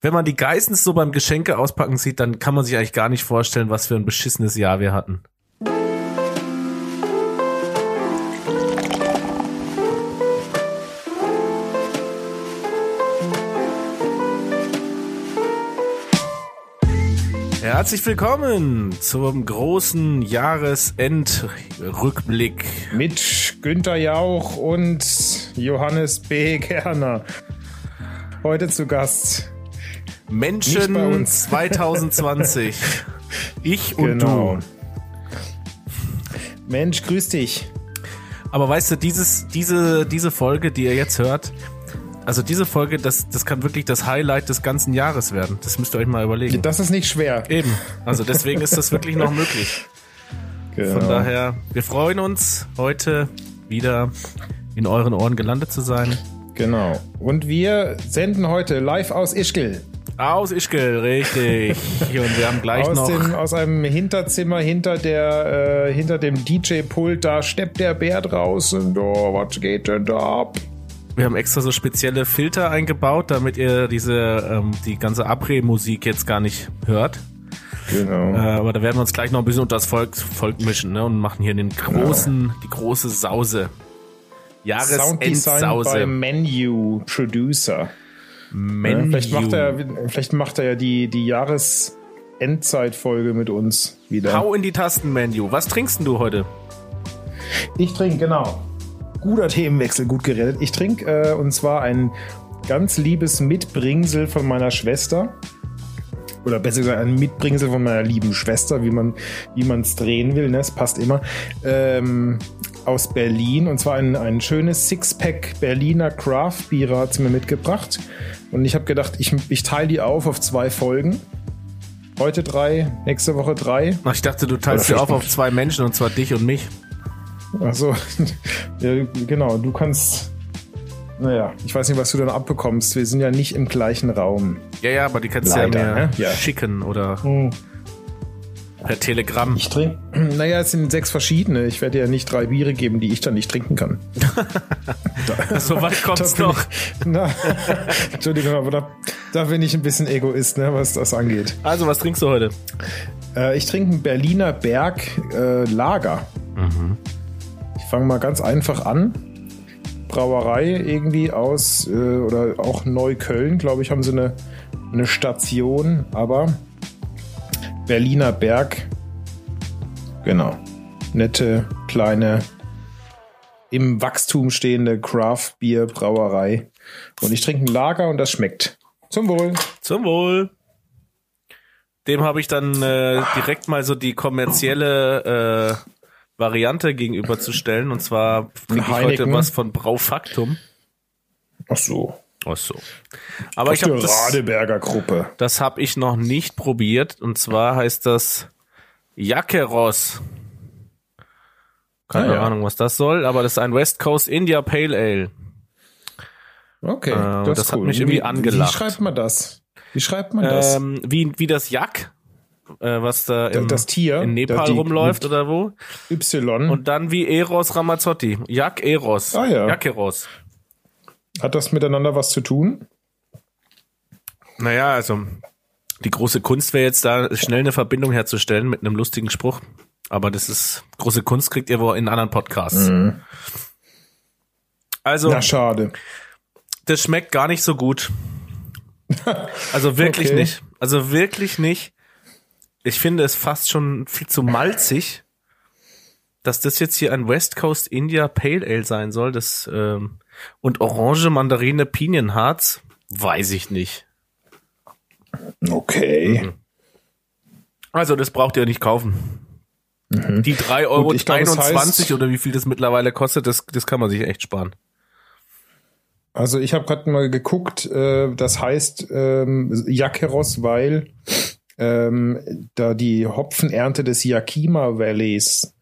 Wenn man die Geissens so beim Geschenke auspacken sieht, dann kann man sich eigentlich gar nicht vorstellen, was für ein beschissenes Jahr wir hatten. Herzlich willkommen zum großen Jahresendrückblick. Mit Günter Jauch und Johannes B. Kerner. Heute zu Gast. Menschen 2020. ich und genau. du. Mensch, grüß dich. Aber weißt du, dieses, diese, diese Folge, die ihr jetzt hört, also diese Folge, das, das kann wirklich das Highlight des ganzen Jahres werden. Das müsst ihr euch mal überlegen. Das ist nicht schwer. Eben. Also deswegen ist das wirklich noch möglich. Genau. Von daher, wir freuen uns, heute wieder in euren Ohren gelandet zu sein. Genau. Und wir senden heute live aus Ischgl. Aus Ischgl, richtig. Und wir haben gleich aus noch... Dem, aus einem Hinterzimmer hinter der, äh, hinter dem DJ-Pult, da steppt der Bär draußen. Oh, was geht denn da ab? Wir haben extra so spezielle Filter eingebaut, damit ihr diese ähm, die ganze Abre-Musik jetzt gar nicht hört. Genau. Äh, aber da werden wir uns gleich noch ein bisschen unter das Volk, Volk mischen ne, und machen hier den großen, genau. die große Sause. Jahresendsause. beim Menu Producer. Menu. Ja, vielleicht macht er, vielleicht macht er ja die die Jahresendzeitfolge mit uns wieder. Hau in die Tasten Menu. Was trinkst du heute? Ich trinke genau guter Themenwechsel, gut geredet. Ich trinke äh, und zwar ein ganz liebes Mitbringsel von meiner Schwester. Oder besser gesagt, ein Mitbringsel von meiner lieben Schwester, wie man wie es drehen will, ne? Es passt immer. Ähm, aus Berlin und zwar ein, ein schönes Sixpack Berliner Craft Bier hat sie mir mitgebracht. Und ich habe gedacht, ich, ich teile die auf auf zwei Folgen. Heute drei, nächste Woche drei. Ach, ich dachte, du teilst sie auf auf zwei Menschen und zwar dich und mich. Achso, ja, genau, du kannst. Naja, ich weiß nicht, was du dann abbekommst. Wir sind ja nicht im gleichen Raum. Ja, ja, aber die kannst du ja mir ne? ja. schicken oder hm. Per Telegramm. Ich trinke. Naja, es sind sechs verschiedene. Ich werde ja nicht drei Biere geben, die ich dann nicht trinken kann. so weit kommt es doch. na, Entschuldigung, aber da, da bin ich ein bisschen Egoist, ne, was das angeht. Also, was trinkst du heute? Äh, ich trinke einen Berliner Berg äh, Lager. Mhm fange mal ganz einfach an. Brauerei irgendwie aus äh, oder auch Neukölln, glaube ich, haben sie eine, eine Station, aber Berliner Berg, genau, nette kleine im Wachstum stehende Craft Beer Brauerei und ich trinke ein Lager und das schmeckt. Zum Wohl. Zum Wohl. Dem habe ich dann äh, direkt mal so die kommerzielle äh, Variante gegenüberzustellen. Und zwar kriege ich heute was von Braufaktum. Ach so. Ach so. Aber ich habe das Radeberger Gruppe. Das habe ich noch nicht probiert. Und zwar heißt das Jackeros. Keine ah, ja. Ahnung, was das soll, aber das ist ein West Coast India Pale Ale. Okay, äh, das, das hat mich irgendwie wie, angelacht. Wie schreibt man das? Wie schreibt man das? Ähm, wie, wie das Jack, äh, was da im, das Tier, in Nepal die, rumläuft oder wo. Y. Und dann wie Eros Ramazzotti. Jak Eros. Ah ja. Eros. Hat das miteinander was zu tun? Naja, also die große Kunst wäre jetzt da schnell eine Verbindung herzustellen mit einem lustigen Spruch. Aber das ist große Kunst kriegt ihr wohl in anderen Podcasts. Mhm. Also. Na schade. Das schmeckt gar nicht so gut. Also wirklich okay. nicht. Also wirklich nicht ich finde es fast schon viel zu malzig, dass das jetzt hier ein West Coast India Pale Ale sein soll. Das ähm, und Orange, Mandarine, Pinienharz, weiß ich nicht. Okay. Mhm. Also das braucht ihr nicht kaufen. Mhm. Die 3,21 Euro glaub, das heißt, oder wie viel das mittlerweile kostet, das, das kann man sich echt sparen. Also ich habe gerade mal geguckt, äh, das heißt ähm, Jakeros, weil ähm, da die Hopfenernte des Yakima Valleys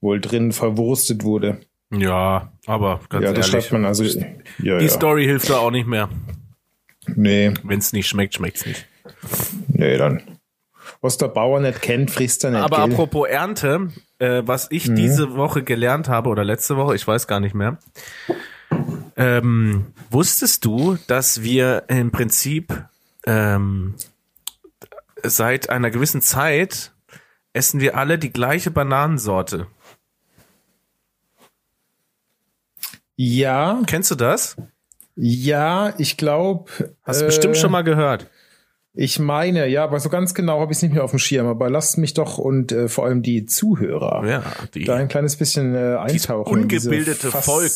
wohl drin verwurstet wurde. Ja, aber ganz ja, das ehrlich, schreibt man also. Ja, die ja. Story hilft da auch nicht mehr. Nee. Wenn es nicht schmeckt, schmeckt's nicht. Nee, dann. Was der Bauer nicht kennt, frisst er nicht. Aber gell? apropos Ernte, äh, was ich mhm. diese Woche gelernt habe oder letzte Woche, ich weiß gar nicht mehr. Ähm, wusstest du, dass wir im Prinzip ähm, seit einer gewissen Zeit essen wir alle die gleiche Bananensorte. Ja. Kennst du das? Ja, ich glaube. Hast du äh, bestimmt schon mal gehört. Ich meine, ja, aber so ganz genau habe ich es nicht mehr auf dem Schirm. Aber lasst mich doch und äh, vor allem die Zuhörer ja, die, da ein kleines bisschen äh, eintauchen. ungebildete Volk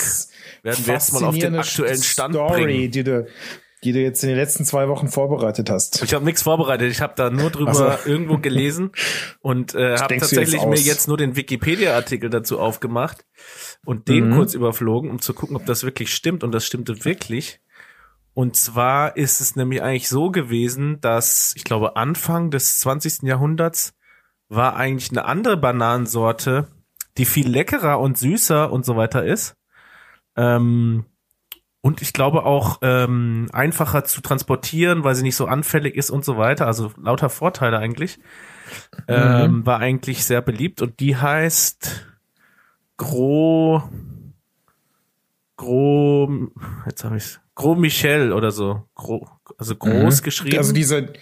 werden wir jetzt mal auf den aktuellen Stand Story, bringen. Die du, die du jetzt in den letzten zwei Wochen vorbereitet hast. Ich habe nichts vorbereitet. Ich habe da nur drüber so. irgendwo gelesen und äh, habe tatsächlich jetzt mir jetzt nur den Wikipedia-Artikel dazu aufgemacht und den mhm. kurz überflogen, um zu gucken, ob das wirklich stimmt. Und das stimmte wirklich. Und zwar ist es nämlich eigentlich so gewesen, dass ich glaube Anfang des 20. Jahrhunderts war eigentlich eine andere Bananensorte, die viel leckerer und süßer und so weiter ist. Ähm, und ich glaube auch ähm, einfacher zu transportieren, weil sie nicht so anfällig ist und so weiter. Also lauter Vorteile eigentlich. Ähm, mhm. War eigentlich sehr beliebt und die heißt Gros Gros, jetzt habe ich's. Gros Michel oder so. Gros, also groß mhm. geschrieben. Also diese,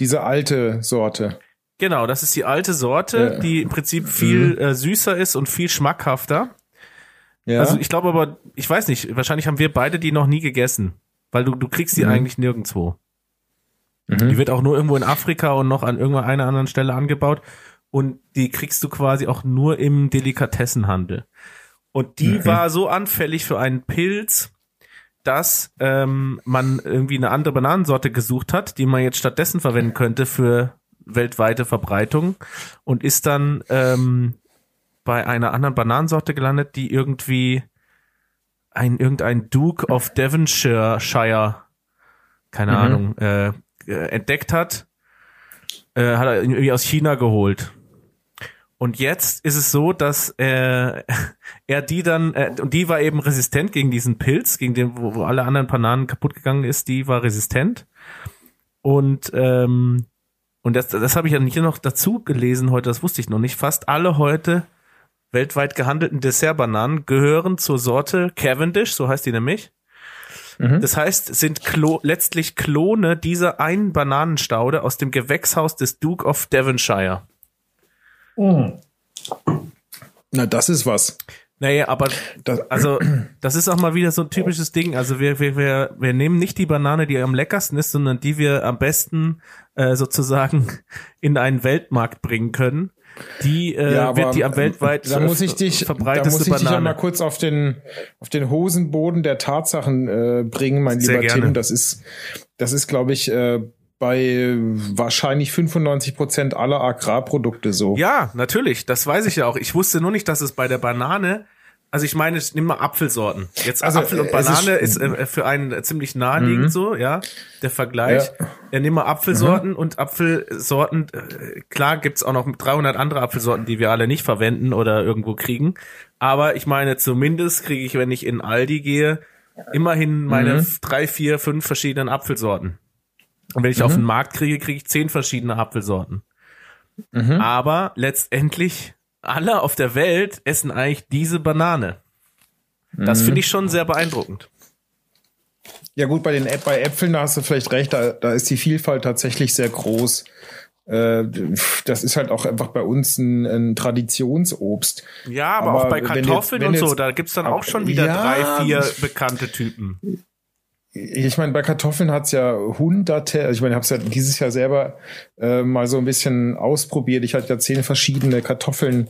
diese alte Sorte. Genau, das ist die alte Sorte, ja. die im Prinzip viel mhm. äh, süßer ist und viel schmackhafter. Ja. Also ich glaube aber, ich weiß nicht, wahrscheinlich haben wir beide die noch nie gegessen, weil du, du kriegst die mhm. eigentlich nirgendwo. Mhm. Die wird auch nur irgendwo in Afrika und noch an irgendeiner anderen Stelle angebaut und die kriegst du quasi auch nur im Delikatessenhandel. Und die mhm. war so anfällig für einen Pilz, dass ähm, man irgendwie eine andere Bananensorte gesucht hat, die man jetzt stattdessen verwenden könnte für weltweite Verbreitung und ist dann ähm, bei einer anderen Bananensorte gelandet, die irgendwie ein irgendein Duke of Devonshire Shire, keine mhm. Ahnung, äh, entdeckt hat, äh, hat er irgendwie aus China geholt. Und jetzt ist es so, dass äh, er die dann, äh, und die war eben resistent gegen diesen Pilz, gegen den, wo, wo alle anderen Bananen kaputt gegangen ist, die war resistent. Und ähm, und das, das habe ich ja hier noch dazu gelesen heute, das wusste ich noch nicht. Fast alle heute weltweit gehandelten Dessertbananen gehören zur Sorte Cavendish, so heißt die nämlich. Mhm. Das heißt, sind Klo letztlich Klone dieser einen Bananenstaude aus dem Gewächshaus des Duke of Devonshire. Mhm. Na, das ist was. Naja, aber das, also das ist auch mal wieder so ein typisches Ding. Also wir, wir, wir, wir nehmen nicht die Banane, die am leckersten ist, sondern die wir am besten äh, sozusagen in einen Weltmarkt bringen können. Die äh, ja, wird die am weltweit da muss ich dich, verbreiteste da muss ich Banane. dich ja mal kurz auf den auf den Hosenboden der Tatsachen äh, bringen, mein Sehr lieber gerne. Tim. Das ist das ist, glaube ich, äh, bei wahrscheinlich 95 Prozent aller Agrarprodukte so. Ja, natürlich, das weiß ich ja auch. Ich wusste nur nicht, dass es bei der Banane, also ich meine, nimm mal Apfelsorten. Jetzt also, Apfel und Banane ist, ist äh, für einen ziemlich naheliegend mhm. so, ja, der Vergleich. Ja, ja nimm mal Apfelsorten mhm. und Apfelsorten, äh, klar gibt's auch noch 300 andere Apfelsorten, die wir alle nicht verwenden oder irgendwo kriegen. Aber ich meine, zumindest kriege ich, wenn ich in Aldi gehe, immerhin meine mhm. drei, vier, fünf verschiedenen Apfelsorten. Und wenn ich mhm. auf den Markt kriege, kriege ich zehn verschiedene Apfelsorten. Mhm. Aber letztendlich alle auf der Welt essen eigentlich diese Banane. Das mhm. finde ich schon sehr beeindruckend. Ja gut, bei den bei Äpfeln da hast du vielleicht recht, da, da ist die Vielfalt tatsächlich sehr groß. Äh, das ist halt auch einfach bei uns ein, ein Traditionsobst. Ja, aber, aber auch bei Kartoffeln jetzt, und so, da gibt's dann auch schon wieder ja, drei, vier bekannte Typen ich meine, bei Kartoffeln hat's ja hunderte, also ich meine, ich habe es ja dieses Jahr selber äh, mal so ein bisschen ausprobiert. Ich hatte ja zehn verschiedene Kartoffeln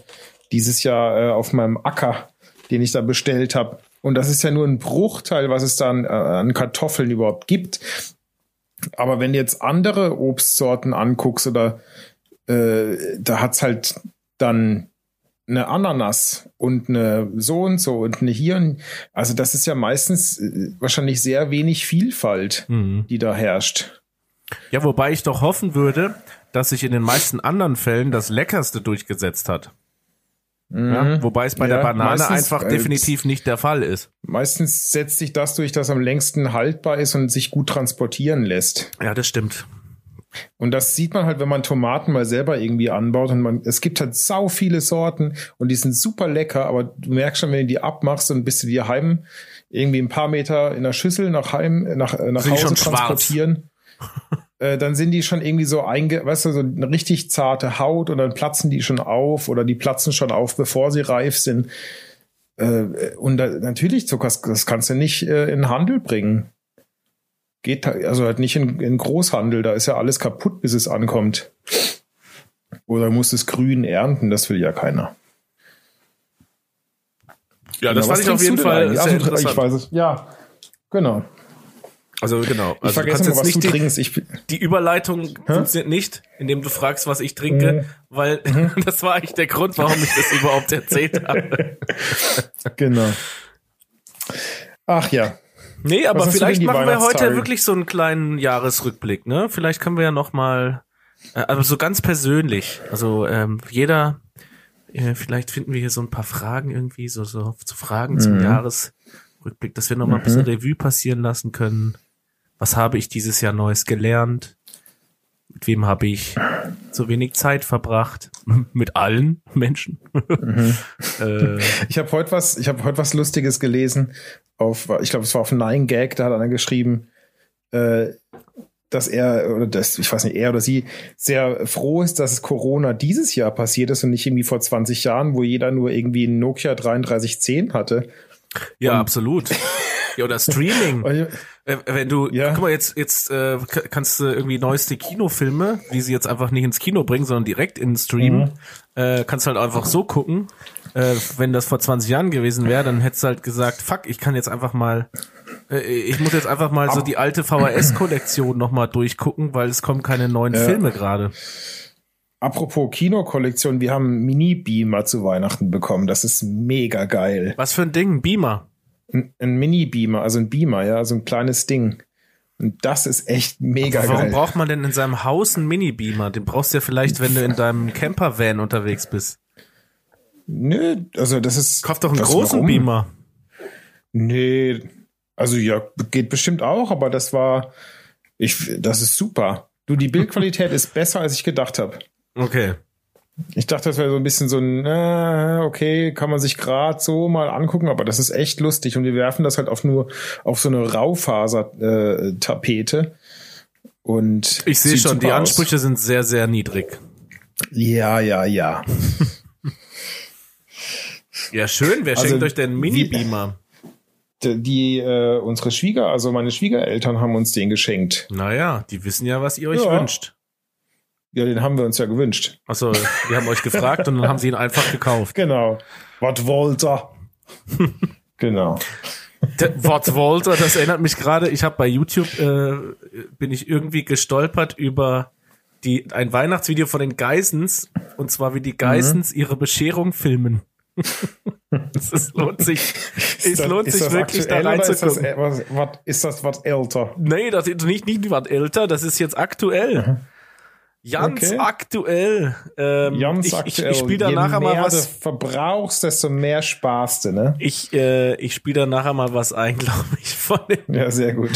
dieses Jahr äh, auf meinem Acker, den ich da bestellt habe. Und das ist ja nur ein Bruchteil, was es dann äh, an Kartoffeln überhaupt gibt. Aber wenn du jetzt andere Obstsorten anguckst oder äh, da hat's halt dann eine Ananas und eine so und so und eine hier. Also das ist ja meistens äh, wahrscheinlich sehr wenig Vielfalt, mhm. die da herrscht. Ja, wobei ich doch hoffen würde, dass sich in den meisten anderen Fällen das Leckerste durchgesetzt hat. Mhm. Ja, wobei es bei ja, der Banane einfach äh, definitiv nicht der Fall ist. Meistens setzt sich das durch, dass am längsten haltbar ist und sich gut transportieren lässt. Ja, das stimmt. Und das sieht man halt, wenn man Tomaten mal selber irgendwie anbaut und man, es gibt halt sau viele Sorten und die sind super lecker, aber du merkst schon, wenn du die abmachst und bist du die heim irgendwie ein paar Meter in der Schüssel nach heim, nach, nach Hause transportieren. äh, dann sind die schon irgendwie so einge, weißt du, so eine richtig zarte Haut und dann platzen die schon auf oder die platzen schon auf, bevor sie reif sind. Äh, und da, natürlich, das, das kannst du nicht äh, in Handel bringen. Geht also halt nicht in, in Großhandel, da ist ja alles kaputt, bis es ankommt. Oder muss es grün ernten, das will ja keiner. Ja, das fand ich auf jeden Fall also, Ich weiß es. Ja, genau. Also genau. Also ich vergesse du mal, was nicht du die, trinkst. Ich, die Überleitung Hä? funktioniert nicht, indem du fragst, was ich trinke, mhm. weil mhm. das war eigentlich der Grund, warum ich das überhaupt erzählt habe. genau. Ach ja. Nee, aber vielleicht machen wir heute wirklich so einen kleinen Jahresrückblick, ne? Vielleicht können wir ja noch mal, äh, aber so ganz persönlich. Also ähm, jeder, äh, vielleicht finden wir hier so ein paar Fragen irgendwie, so so zu Fragen mhm. zum Jahresrückblick, dass wir noch mal ein bisschen mhm. Revue passieren lassen können was habe ich dieses Jahr Neues gelernt? Mit wem habe ich so wenig Zeit verbracht? Mit allen Menschen. Mhm. äh, ich habe heute was, ich habe heute was Lustiges gelesen. Auf, ich glaube, es war auf Nine Gag. Da hat einer geschrieben, äh, dass er oder das, ich weiß nicht, er oder sie sehr froh ist, dass Corona dieses Jahr passiert ist und nicht irgendwie vor 20 Jahren, wo jeder nur irgendwie ein Nokia 3310 hatte. Ja, und absolut. Ja, oder Streaming. Äh, wenn du, ja. guck mal, jetzt, jetzt äh, kannst du irgendwie neueste Kinofilme, die sie jetzt einfach nicht ins Kino bringen, sondern direkt in den Stream, mhm. äh, kannst halt einfach so gucken. Äh, wenn das vor 20 Jahren gewesen wäre, dann hättest du halt gesagt, fuck, ich kann jetzt einfach mal, äh, ich muss jetzt einfach mal so die alte VHS-Kollektion nochmal durchgucken, weil es kommen keine neuen ja. Filme gerade. Apropos Kinokollektion, wir haben Mini-Beamer zu Weihnachten bekommen. Das ist mega geil. Was für ein Ding? Beamer? ein, ein Mini-Beamer, also ein Beamer, ja, so ein kleines Ding. Und das ist echt mega Aber warum geil. Warum braucht man denn in seinem Haus einen Mini-Beamer? Den brauchst du ja vielleicht, wenn du in deinem Camper-Van unterwegs bist. Nö, also das ist. Kauf doch einen großen? Beamer. Nee, also ja, geht bestimmt auch, aber das war, ich, das ist super. Du, die Bildqualität ist besser, als ich gedacht habe. Okay. Ich dachte, das wäre so ein bisschen so ein, äh, okay, kann man sich gerade so mal angucken, aber das ist echt lustig und wir werfen das halt auf nur auf so eine Raufaser-Tapete. Äh, und ich sehe schon, die Ansprüche aus. sind sehr, sehr niedrig. Ja, ja, ja. ja, schön. Wer also, schenkt euch denn Mini-Beamer? Die, die äh, unsere Schwieger, also meine Schwiegereltern haben uns den geschenkt. Naja, die wissen ja, was ihr euch ja. wünscht. Ja, den haben wir uns ja gewünscht. Achso, wir haben euch gefragt und dann haben sie ihn einfach gekauft. Genau. Was wollt ihr? genau. Was wollt ihr? Das erinnert mich gerade, ich habe bei YouTube, äh, bin ich irgendwie gestolpert über die, ein Weihnachtsvideo von den Geissens und zwar wie die Geissens mhm. ihre Bescherung filmen. Es lohnt sich, es das, lohnt sich wirklich da reinzugucken. Ist das, was, was, ist das was älter? Nee, das ist nicht, nicht was älter, das ist jetzt aktuell. Mhm. Ganz okay. aktuell. Ähm, Ganz ich, aktuell. Ich, ich spiele da nachher mal was. Du verbrauchst, desto mehr sparst du, ne? Ich, äh, ich spiele da nachher mal was ein, glaube ich, von dem. Ja, sehr gut.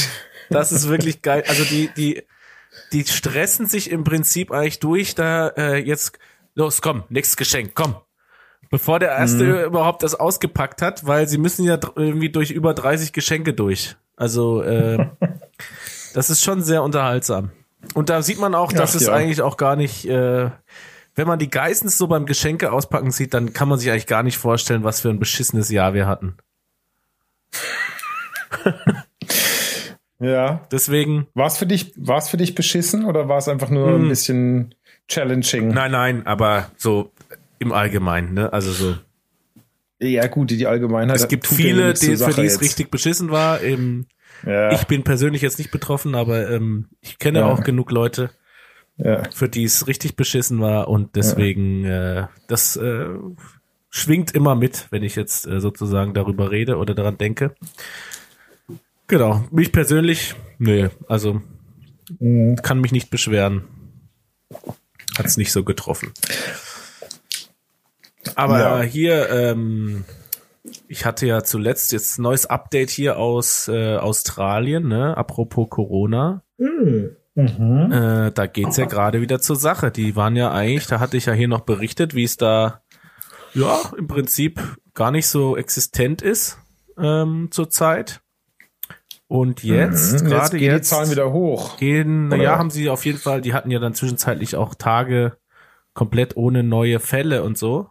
Das ist wirklich geil. Also die, die, die stressen sich im Prinzip eigentlich durch, da äh, jetzt, los, komm, nächstes Geschenk, komm. Bevor der erste mhm. überhaupt das ausgepackt hat, weil sie müssen ja irgendwie durch über 30 Geschenke durch. Also äh, das ist schon sehr unterhaltsam. Und da sieht man auch, dass Ach, es ja. eigentlich auch gar nicht, äh, wenn man die Geissens so beim Geschenke auspacken sieht, dann kann man sich eigentlich gar nicht vorstellen, was für ein beschissenes Jahr wir hatten. ja. Deswegen. War es für dich, war es für dich beschissen oder war es einfach nur hm. ein bisschen challenging? Nein, nein, aber so im Allgemeinen, ne? Also so. Ja, gut, die Allgemeinheit. Es gibt viele, die, für die es richtig beschissen war. Eben, ja. Ich bin persönlich jetzt nicht betroffen, aber ähm, ich kenne ja. auch genug Leute, ja. für die es richtig beschissen war und deswegen äh, das äh, schwingt immer mit, wenn ich jetzt äh, sozusagen darüber rede oder daran denke. Genau, mich persönlich, nee, also mhm. kann mich nicht beschweren. Hat es nicht so getroffen. Aber ja. hier ähm, ich hatte ja zuletzt jetzt ein neues Update hier aus äh, Australien, ne? Apropos Corona. Mhm. Äh, da geht's ja gerade wieder zur Sache. Die waren ja eigentlich, da hatte ich ja hier noch berichtet, wie es da ja im Prinzip gar nicht so existent ist ähm, zurzeit. Und jetzt, Mhm, gerade gehen jetzt, die Zahlen wieder hoch. gehen, Oder? ja, haben sie auf jeden Fall, die hatten ja dann zwischenzeitlich auch Tage komplett ohne neue Fälle und so.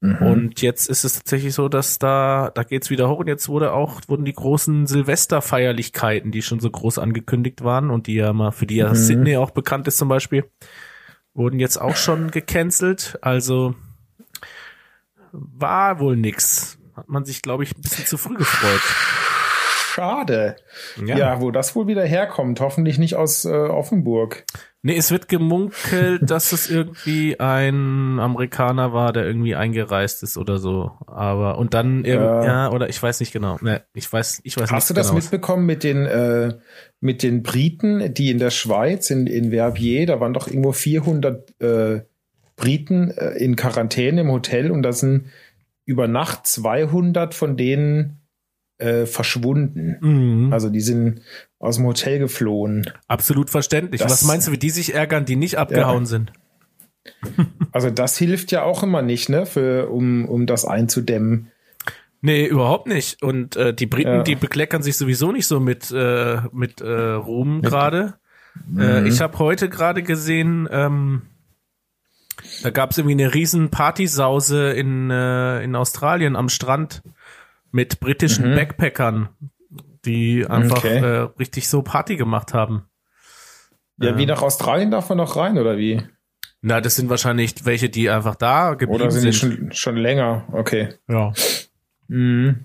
Mhm. Und jetzt ist es tatsächlich so, dass da, da geht's wieder hoch und jetzt wurde auch, wurden die großen Silvesterfeierlichkeiten, die schon so groß angekündigt waren und die ja mal, für die ja Mhm. Sydney auch bekannt ist zum Beispiel, wurden jetzt auch schon gecancelt. Also war wohl nix. Hat man sich, glaube ich, ein bisschen zu früh gefreut. Schade. Ja. wo das wohl wieder herkommt. Hoffentlich nicht aus äh, Offenburg. Nee, es wird gemunkelt, dass es irgendwie ein Amerikaner war, der irgendwie eingereist ist oder so. Aber und dann Ja. ja, oder ich weiß nicht genau. Nee, ich weiß, ich weiß Hast du nicht das genau. mitbekommen mit den, äh, mit den Briten, die in der Schweiz, in, in Verbier, da waren doch irgendwo 400 äh, Briten äh, in Quarantäne im Hotel und da sind über Nacht 200 von denen äh, verschwunden. Mhm. Also die sind aus dem Hotel geflohen. Absolut verständlich. Das- Was meinst du, wie die sich ärgern, die nicht abgehauen sind? Also das hilft ja auch immer nicht, ne, für, um, um das einzudämmen. Nee, überhaupt nicht. Und äh, die Briten, Ja. die bekleckern sich sowieso nicht so mit, äh, mit äh, Ruhm gerade. Äh, Mhm. ich habe heute gerade gesehen, ähm, da gab es irgendwie eine riesen Partysause in, äh, in Australien am Strand mit britischen Backpackern, die einfach. Okay. äh, richtig so Party gemacht haben. Ja, wie nach Australien darf man noch rein, oder wie? Na, das sind wahrscheinlich welche, die einfach da geblieben Oder sind die sind. schon, schon länger? Okay. ja. Mhm.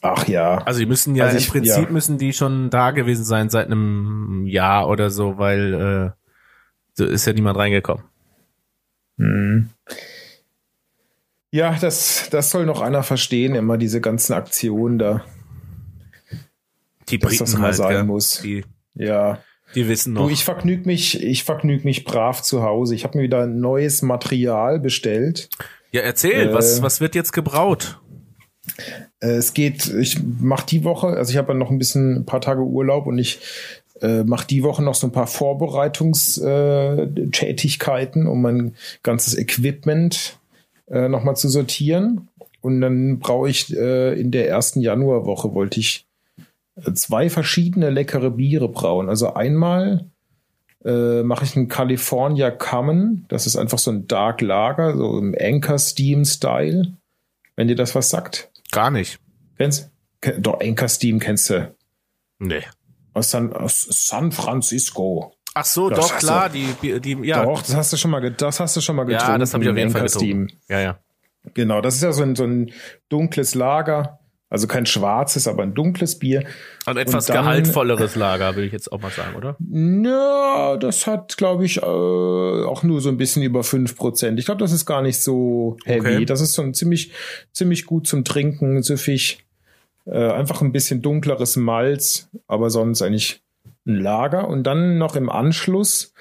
Ach ja. Also die müssen ja Also im ich- Prinzip ja. müssen die schon da gewesen sein seit einem Jahr oder so, weil äh, so ist ja niemand reingekommen. Mhm. Ja, das, das soll noch einer verstehen, immer diese ganzen Aktionen da. Die Dass Briten das mal halt, sein gell? muss. Die, Ja. die wissen noch. Du, ich vergnüg mich, ich vergnüg mich brav zu Hause. Ich habe mir wieder neues Material bestellt. ja, erzähl, Äh, was, was wird jetzt gebraut? Äh, Es geht, ich mache die Woche, also ich habe ja noch ein bisschen, ein paar Tage Urlaub und ich äh, mache die Woche noch so ein paar Vorbereitungstätigkeiten, äh, Tätigkeiten, um mein ganzes Equipment äh, nochmal zu sortieren. Und dann brauche ich äh, in der ersten Januarwoche wollte ich zwei verschiedene leckere Biere brauen. Also einmal äh, mache ich einen California Common. Das ist einfach so ein Dark Lager, so im Anchor Steam Style. Wenn dir das was sagt. Gar nicht. Kennst Ken- Doch, Anchor Steam kennst du. Nee. Aus San, aus San Francisco. Ach so, Das doch, klar, du. die, die, ja. Doch, das hast du schon mal, das hast du schon mal getrunken. ja, das habe ich auf jeden Fall getrunken. Ja, ja. Genau, das ist ja so ein, so ein dunkles Lager. Also kein schwarzes, aber ein dunkles Bier. Ein etwas dann- gehaltvolleres Lager, will ich jetzt auch mal sagen, oder? Ja, das hat, glaube ich, äh, auch nur so ein bisschen über 5%. Ich glaube, das ist gar nicht so heavy. Okay. Das ist so ein ziemlich, ziemlich gut zum Trinken, süffig. Äh, einfach ein bisschen dunkleres Malz, aber sonst eigentlich ein Lager. Und dann noch im Anschluss,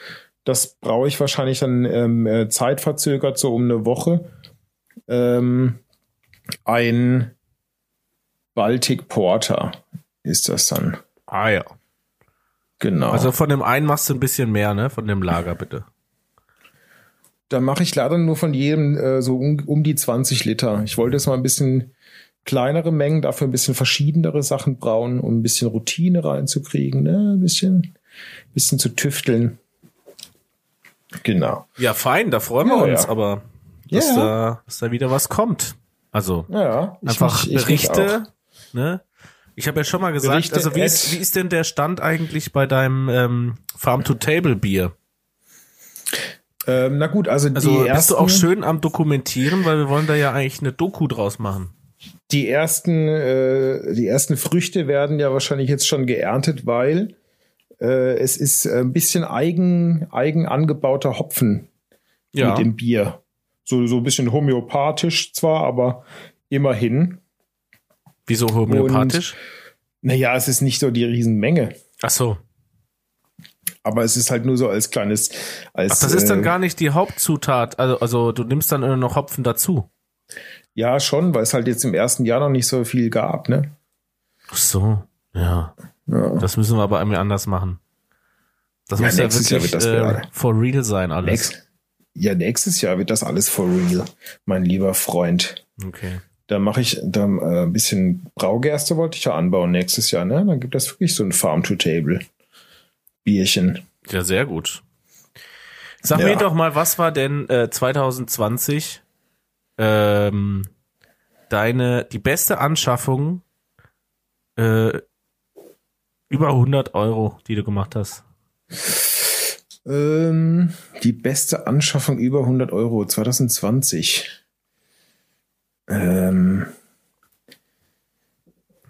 das brauche ich wahrscheinlich dann ähm, äh, zeitverzögert so um eine Woche, ähm, ein Baltic Porter ist das dann. Ah ja. Genau. Also von dem einen machst du ein bisschen mehr, ne? Von dem Lager, bitte. Da mache ich leider nur von jedem äh, so um, um die 20 Liter. Ich wollte jetzt mal ein bisschen kleinere Mengen, dafür ein bisschen verschiedenere Sachen brauen, um ein bisschen Routine reinzukriegen, ne? Ein bisschen, bisschen zu tüfteln. Genau. Ja, fein, da freuen wir Ja, uns, ja. aber dass, Ja. da, dass da wieder was kommt. Also Ja, ich einfach mich-. Berichte, ne? Ich habe ja schon mal gesagt, Berichte also wie ist, wie ist denn der Stand eigentlich bei deinem ähm, Farm-to-Table-Bier? Ähm, na gut, also, Also die bist ersten, du auch schön am Dokumentieren, weil wir wollen da ja eigentlich eine Doku draus machen. die ersten, äh, die ersten Früchte werden ja wahrscheinlich jetzt schon geerntet, weil äh, es ist ein bisschen eigen, eigen angebauter Hopfen Ja. mit dem Bier. So, so ein bisschen homöopathisch zwar, aber immerhin. Wieso homöopathisch? Naja, es ist nicht so die Riesenmenge, Ach so. aber es ist halt nur so als kleines. Als, Ach, das ist dann äh, gar nicht die Hauptzutat. Also, also du nimmst dann nur noch Hopfen dazu. Ja, schon, weil es halt jetzt im ersten Jahr noch nicht so viel gab, ne? Ach so. Ja. Ja. Das müssen wir aber irgendwie anders machen. Das Ja, muss ja nächstes Jahr wirklich äh, for real sein alles. Nächst, ja, nächstes Jahr wird das alles for real, mein lieber Freund. Okay. Da mache ich da äh, ein bisschen Braugerste wollte ich ja anbauen nächstes Jahr, ne? Dann gibt das wirklich so ein Farm-to-Table-Bierchen. Ja, sehr gut. Sag Ja. mir doch mal, was war denn äh, 2020 ähm, deine die beste Anschaffung äh, über 100 Euro, die du gemacht hast? Ähm, die beste Anschaffung über 100 Euro 2020. Ähm,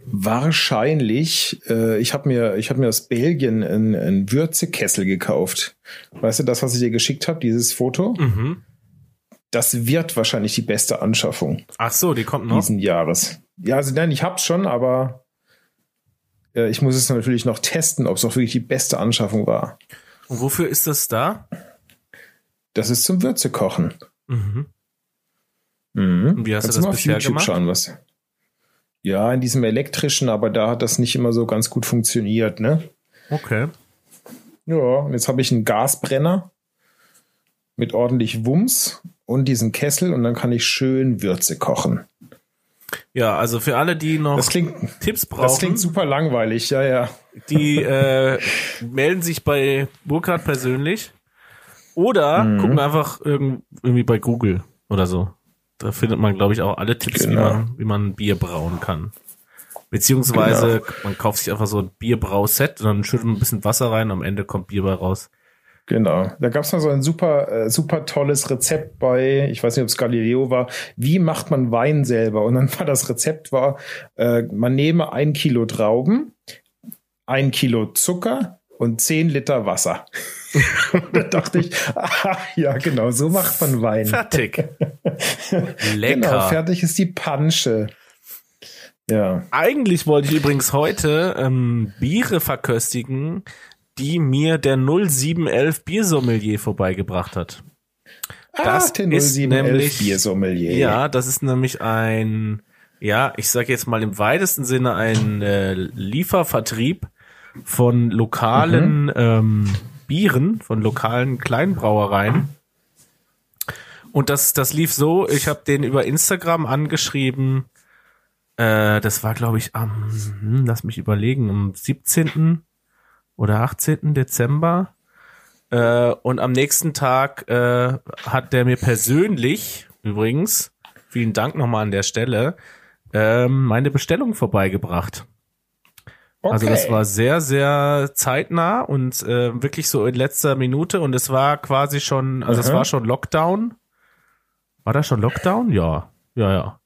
wahrscheinlich, äh, ich habe mir, ich habe mir aus Belgien einen, einen Würzekessel gekauft. Weißt du, das, was ich dir geschickt habe, dieses Foto? Mhm. Das wird wahrscheinlich die beste Anschaffung Ach so, die kommt noch. diesen Jahres. Ja, also nein, ich hab's schon, aber äh, ich muss es natürlich noch testen, ob es auch wirklich die beste Anschaffung war. Und wofür ist das da? Das ist zum Würzekochen. Mhm. Mhm. Und wie hast du Kannst das mal auf bisher YouTube gemacht? schauen, was. Ja, in diesem elektrischen, aber da hat das nicht immer so ganz gut funktioniert, ne? Okay. Ja, und jetzt habe ich einen Gasbrenner mit ordentlich Wumms und diesen Kessel und dann kann ich schön Würze kochen. Ja, also für alle, die noch Das klingt, Tipps das brauchen, klingt super langweilig, ja, ja. die äh, melden sich bei Burkhard persönlich oder Mhm. gucken einfach irgend, irgendwie bei Google oder so. Da findet man, glaube ich, auch alle Tipps, wie, Genau. man, wie man Bier brauen kann. Beziehungsweise Genau. man kauft sich einfach so ein Bierbrauset und dann schüttet man ein bisschen Wasser rein, am Ende kommt Bier bei raus. Genau. Da gab es mal so ein super, äh, super tolles Rezept bei, ich weiß nicht, ob es Galileo war, wie macht man Wein selber? Und dann war das Rezept war, äh, man nehme ein Kilo Trauben, ein Kilo Zucker und zehn Liter Wasser. Und da dachte ich, ah, ja, genau, so macht man Wein. Fertig. Lecker. Genau, fertig ist die Pansche. Ja. Eigentlich wollte ich übrigens heute ähm, Biere verköstigen, die mir der 0711 Biersommelier vorbeigebracht hat. Das ah, der ist 0711 nämlich- Biersommelier. Ja, das ist nämlich ein, ja, ich sage jetzt mal im weitesten Sinne ein äh, Liefervertrieb von lokalen ähm, Bieren, von lokalen Kleinbrauereien. Und das, das lief so, ich habe den über Instagram angeschrieben. Äh, das war, glaube ich, am, hm, lass mich überlegen, am 17. oder 18. Dezember. Äh, und am nächsten Tag äh, hat der mir persönlich, übrigens, vielen Dank nochmal an der Stelle, ähm, meine Bestellung vorbeigebracht. Also das war sehr, sehr zeitnah und äh, wirklich so in letzter Minute und es war quasi schon, also es Aha. war schon Lockdown. War da schon Lockdown? Ja, ja, ja.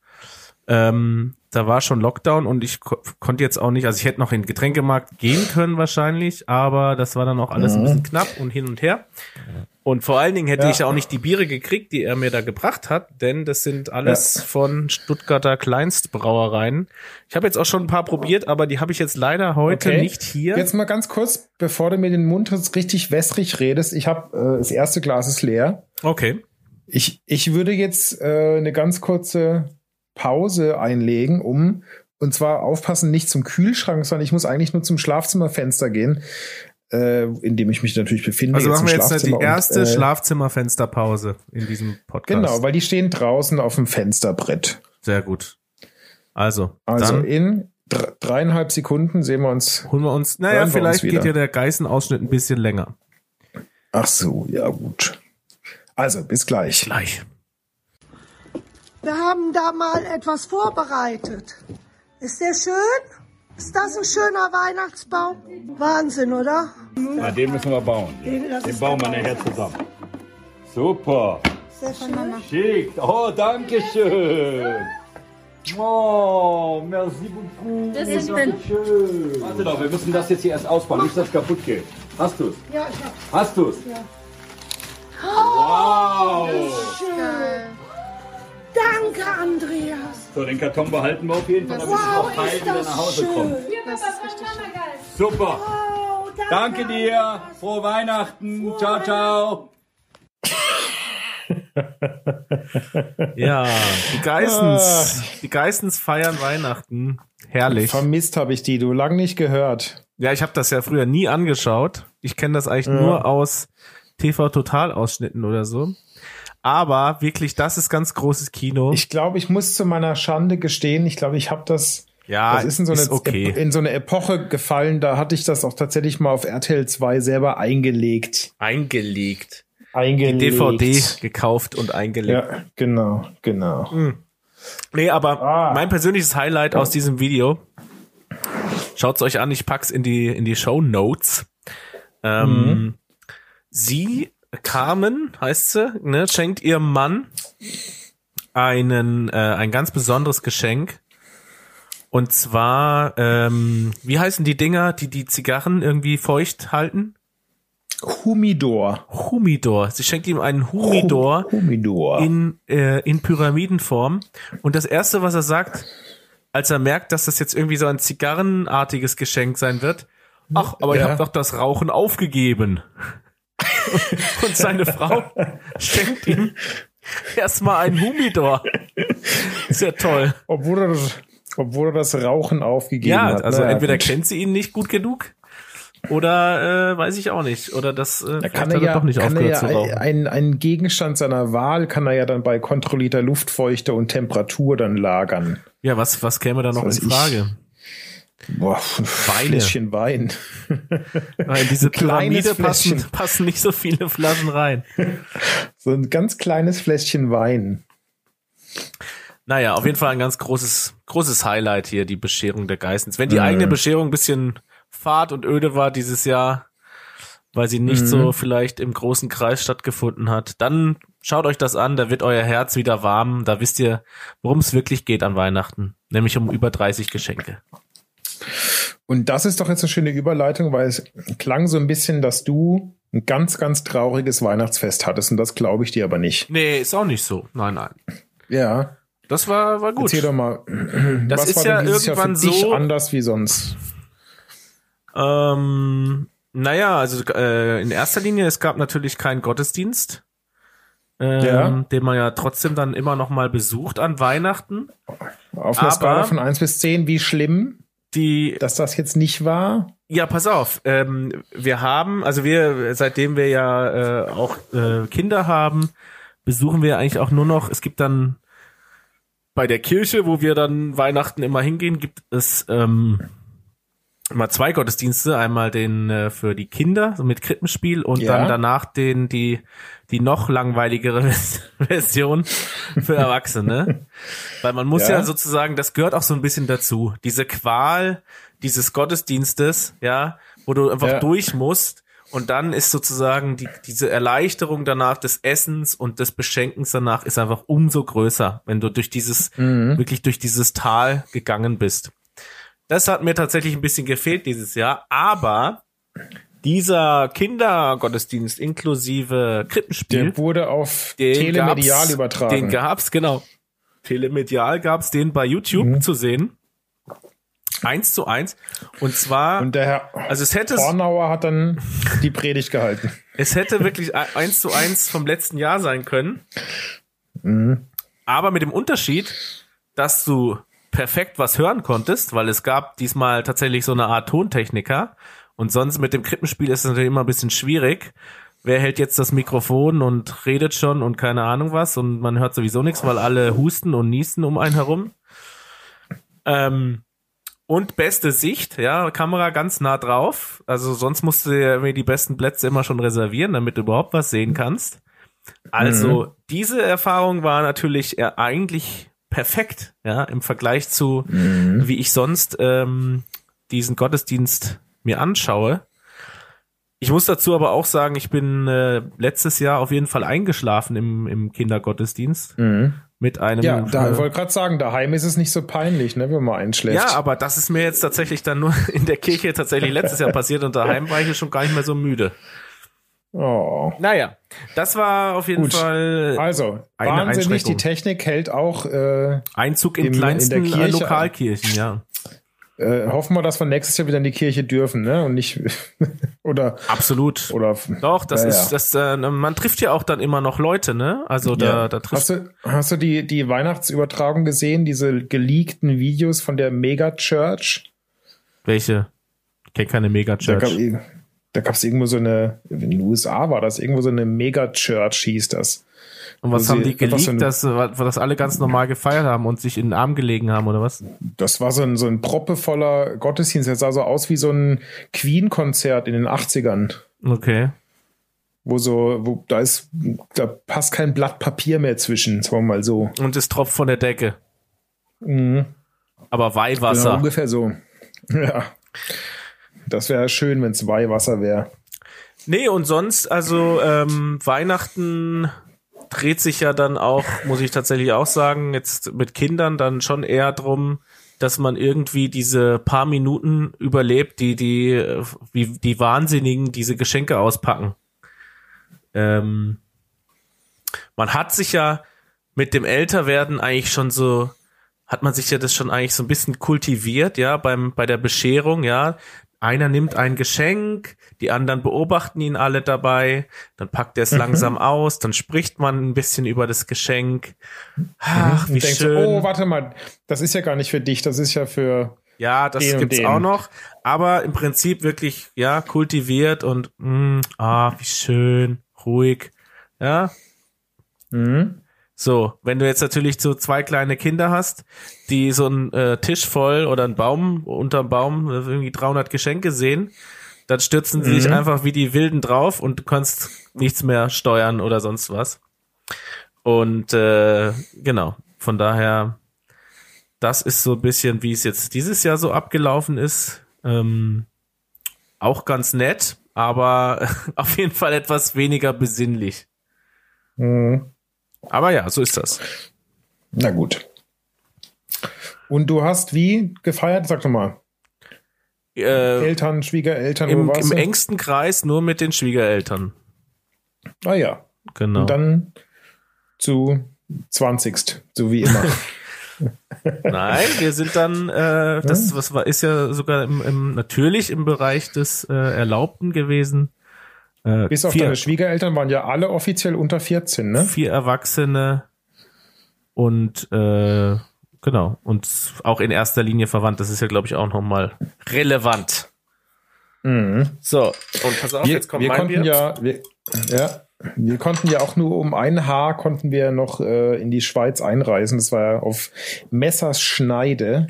Ähm, da war schon Lockdown und ich ko konnte jetzt auch nicht, also ich hätte noch in den Getränkemarkt gehen können wahrscheinlich, aber das war dann auch alles ein bisschen knapp und hin und her. Und vor allen Dingen hätte Ja. ich auch nicht die Biere gekriegt, die er mir da gebracht hat, denn das sind alles von Stuttgarter Kleinstbrauereien. Ich habe jetzt auch schon ein paar probiert, aber die habe ich jetzt leider heute Okay. nicht hier. Jetzt mal ganz kurz, bevor du mir den Mund richtig wässrig redest. Ich habe äh, das erste Glas ist leer. Okay. Ich, ich würde jetzt äh, eine ganz kurze Pause einlegen, um und zwar aufpassen, nicht zum Kühlschrank, sondern ich muss eigentlich nur zum Schlafzimmerfenster gehen, äh, in dem ich mich natürlich befinde. Also jetzt machen wir jetzt die erste und, äh, Schlafzimmerfensterpause in diesem Podcast. Genau, weil die stehen draußen auf dem Fensterbrett. Sehr gut. Also, Also dann in dr- dreieinhalb Sekunden sehen wir uns. holen wir uns, naja, wir vielleicht uns geht ja der Geißenausschnitt ein bisschen länger. Ach so, ja gut. Also bis gleich. Gleich. Wir haben da mal etwas vorbereitet. Ist der schön? Ist das ein schöner Weihnachtsbaum? Wahnsinn, oder? Ja, den müssen wir bauen. Das Den ist bauen wir nachher zusammen. Super. Sehr schön. Schick. Oh, danke schön. Oh, merci beaucoup. Das ist. Schön. Warte doch, wir müssen das jetzt hier erst ausbauen, nicht dass es kaputt geht. Hast du's? Ja, ich hab's. Hast du's? Wow. Danke, Andreas. So, den Karton behalten wir auf jeden Fall, damit Wow, es noch heil ist wieder das nach Hause schön. kommt. Das ist richtig schön. Super. Oh, Danke dir. Frohe Weihnachten. Ciao, ciao. Ja, die Geissens, die Geissens feiern Weihnachten. Herrlich. Vermisst habe ich die, du lang nicht gehört. Ja, ich habe das ja früher nie angeschaut. Ich kenne das eigentlich nur aus TV-Total-Ausschnitten oder so. Aber wirklich, das ist ganz großes Kino. Ich glaube, ich muss zu meiner Schande gestehen, ich glaube, ich habe das ja, das ist in so, eine, ist okay. in so eine Epoche gefallen, da hatte ich das auch tatsächlich mal auf RTL 2 selber eingelegt. Eingelegt. Eingelegt. Die DVD gekauft und eingelegt. Ja, genau, genau. Nee, aber Ah. mein persönliches Highlight aus diesem Video, schaut's euch an, ich pack's in die, in die Show Notes. Ähm, Sie, Carmen heißt sie, ne, schenkt ihrem Mann einen, äh, ein ganz besonderes Geschenk. Und zwar, ähm, wie heißen die Dinger, die die Zigarren irgendwie feucht halten? Humidor. Humidor. Sie schenkt ihm einen Humidor Humidor. in, äh, in Pyramidenform. Und das erste, was er sagt, als er merkt, dass das jetzt irgendwie so ein zigarrenartiges Geschenk sein wird, ach, aber ich Ja. habe doch das Rauchen aufgegeben. Und seine Frau schenkt ihm erstmal einen Humidor. Ist ja toll. obwohl, er das, obwohl er das Rauchen aufgegeben Ja, hat. also Naja, entweder gut. kennt sie ihn nicht gut genug oder äh, weiß ich auch nicht. Oder das äh, Da kann er ja, doch nicht kann er aufgehört ja zu rauchen. ein, einen Gegenstand seiner Wahl kann er ja dann bei kontrollierter Luftfeuchte und Temperatur dann lagern. Ja, was, was käme da noch in weiß ich. Boah, ein Fläschchen Wein. Weil in diese Pyramide passen, Fläschchen. passen nicht so viele Flaschen rein. So ein ganz kleines Fläschchen Wein. Naja, auf jeden Fall ein ganz großes, großes Highlight hier, die Bescherung der Geissens. Wenn die Mhm. eigene Bescherung ein bisschen fad und öde war dieses Jahr, weil sie nicht Mhm. so vielleicht im großen Kreis stattgefunden hat, dann schaut euch das an, da wird euer Herz wieder warm, da wisst ihr, worum es wirklich geht an Weihnachten, nämlich um über 30 Geschenke. Und das ist doch jetzt eine schöne Überleitung, weil es klang so ein bisschen, dass du ein ganz, ganz trauriges Weihnachtsfest hattest. Und das glaube ich dir aber nicht. Nee, ist auch nicht so. Nein, nein. Ja. Das war, war gut. Erzähl doch mal. Das was ist war ja denn dieses Jahr irgendwann für dich so- anders wie sonst. Ähm, naja, also äh, in erster Linie, es gab natürlich keinen Gottesdienst, ähm, Ja. den man ja trotzdem dann immer noch mal besucht an Weihnachten. Auf einer Skala von 1 bis 10, wie schlimm, Die, dass das jetzt nicht war? ja, pass auf, ähm, wir haben, also wir, seitdem wir ja äh, auch äh, Kinder haben, besuchen wir eigentlich auch nur noch, es gibt dann bei der Kirche, wo wir dann Weihnachten immer hingehen, gibt es ähm, immer zwei Gottesdienste, einmal den äh, für die Kinder, so mit Krippenspiel und Ja. dann danach den die die noch langweiligere Version für Erwachsene, weil man muss ja. Ja. sozusagen, das gehört auch so ein bisschen dazu, diese Qual dieses Gottesdienstes, ja, wo du einfach Ja. durch musst und dann ist sozusagen die, diese Erleichterung danach des Essens und des Beschenkens danach ist einfach umso größer, wenn du durch dieses, wirklich durch dieses Tal gegangen bist. Das hat mir tatsächlich ein bisschen gefehlt dieses Jahr, aber dieser Kindergottesdienst inklusive Krippenspiel, Der wurde auf telemedial übertragen. Den gab's, genau. Telemedial gab's den bei YouTube Mhm. zu sehen. Eins zu eins. Und zwar, Und der Herr also es hätte, Hornauer hat dann die Predigt gehalten. es hätte wirklich eins zu eins vom letzten Jahr sein können. Aber mit dem Unterschied, dass du perfekt was hören konntest, weil es gab diesmal tatsächlich so eine Art Tontechniker. Und sonst mit dem Krippenspiel ist es natürlich immer ein bisschen schwierig. Wer hält jetzt das Mikrofon und redet schon und keine Ahnung was und man hört sowieso nichts, weil alle husten und niesen um einen herum. Ähm, und beste Sicht, ja, Kamera ganz nah drauf. Also sonst musst du dir irgendwie die besten Plätze immer schon reservieren, damit du überhaupt was sehen kannst. Also diese Erfahrung war natürlich eigentlich perfekt, ja, im Vergleich zu, wie ich sonst ähm, diesen Gottesdienst mir anschaue. Ich muss dazu aber auch sagen, ich bin äh, letztes Jahr auf jeden Fall eingeschlafen im, im Kindergottesdienst mit einem. Ja, da, äh, ich wollte gerade sagen, daheim ist es nicht so peinlich, ne, wenn man einschläft. ja, aber das ist mir jetzt tatsächlich dann nur in der Kirche tatsächlich letztes Jahr passiert und daheim war ich schon gar nicht mehr so müde. oh. Naja, das war auf jeden Gut. Fall Also, Eine wahnsinnig, die. Technik hält auch, äh, Einzug in im- in kleinsten der äh, Kirche- Lokalkirchen, ja. Äh, hoffen wir, dass wir nächstes Jahr wieder in die Kirche dürfen, ne, und nicht, oder, Absolut. oder, Doch, das Ja, ist, das, äh, man trifft ja auch dann immer noch Leute, ne? Also da, Ja. da trifft Hast du, hast du die, die Weihnachtsübertragung gesehen, diese geleakten Videos von der Mega Church? welche. Ich kenne keine Da gab, Megachurch. da gab es irgendwo so eine, in den USA war das, irgendwo so eine Mega-Church hieß das. Und was haben sie die geleakt, dass, dass alle ganz normal gefeiert haben und sich in den Arm gelegen haben, oder was? Das war so ein, so ein proppevoller Gottesdienst. Das sah so aus wie so ein Queen-Konzert in den 80ern. Okay. Wo so, wo, da ist, da passt kein Blatt Papier mehr zwischen, sagen wir mal so. Und es tropft von der Decke. Mhm. Aber Genau, Weihwasser. ungefähr so. Ja. Das wäre schön, wenn es Weihwasser wäre. Nee, und sonst, also ähm, Weihnachten dreht sich ja dann auch, muss ich tatsächlich auch sagen, jetzt mit Kindern dann schon eher drum, dass man irgendwie diese paar Minuten überlebt, die die wie die Wahnsinnigen diese Geschenke auspacken. Ähm, man hat sich ja mit dem Älterwerden eigentlich schon so hat man sich ja das schon eigentlich so ein bisschen kultiviert, ja, beim bei der Bescherung, ja. Einer nimmt ein Geschenk, die anderen beobachten ihn alle dabei, dann packt er es langsam aus, dann spricht man ein bisschen über das Geschenk. Ach, wie Und denkst schön. du, oh, warte mal, das ist ja gar nicht für dich, das ist ja für. Ja, das Den gibt's den. auch noch, aber im Prinzip wirklich ja kultiviert und mh, ah, wie schön, ruhig, ja. Mhm. So, wenn du jetzt natürlich so zwei kleine Kinder hast, die so einen äh, Tisch voll oder einen Baum unterm Baum äh, irgendwie 300 Geschenke sehen, dann stürzen sie sich einfach wie die Wilden drauf und du kannst nichts mehr steuern oder sonst was. Und äh, genau, von daher, das ist so ein bisschen, wie es jetzt dieses Jahr so abgelaufen ist. Ähm, auch ganz nett, aber auf jeden Fall etwas weniger besinnlich. Mhm. Aber ja, so ist das. Na gut. Und du hast wie gefeiert? Sag doch mal. Äh, Eltern, Schwiegereltern, Im, Im engsten Kreis nur mit den Schwiegereltern. Ah ja. Genau. Und dann zu 20. So wie immer. Nein, wir sind dann, äh, das was war, ist ja sogar im, im, natürlich im Bereich des äh, Erlaubten gewesen. Äh, Bis auf vier, deine Schwiegereltern waren ja alle offiziell unter 14, ne? vier Erwachsene und äh, genau und auch in erster Linie verwandt. Das ist ja, glaube ich, auch nochmal relevant. Mhm. So und pass auf, Wir, jetzt kommt wir mein konnten Bier. ja, wir, ja, wir konnten ja auch nur um ein Haar konnten wir noch äh, in die Schweiz einreisen. Das war ja auf Messers Schneide.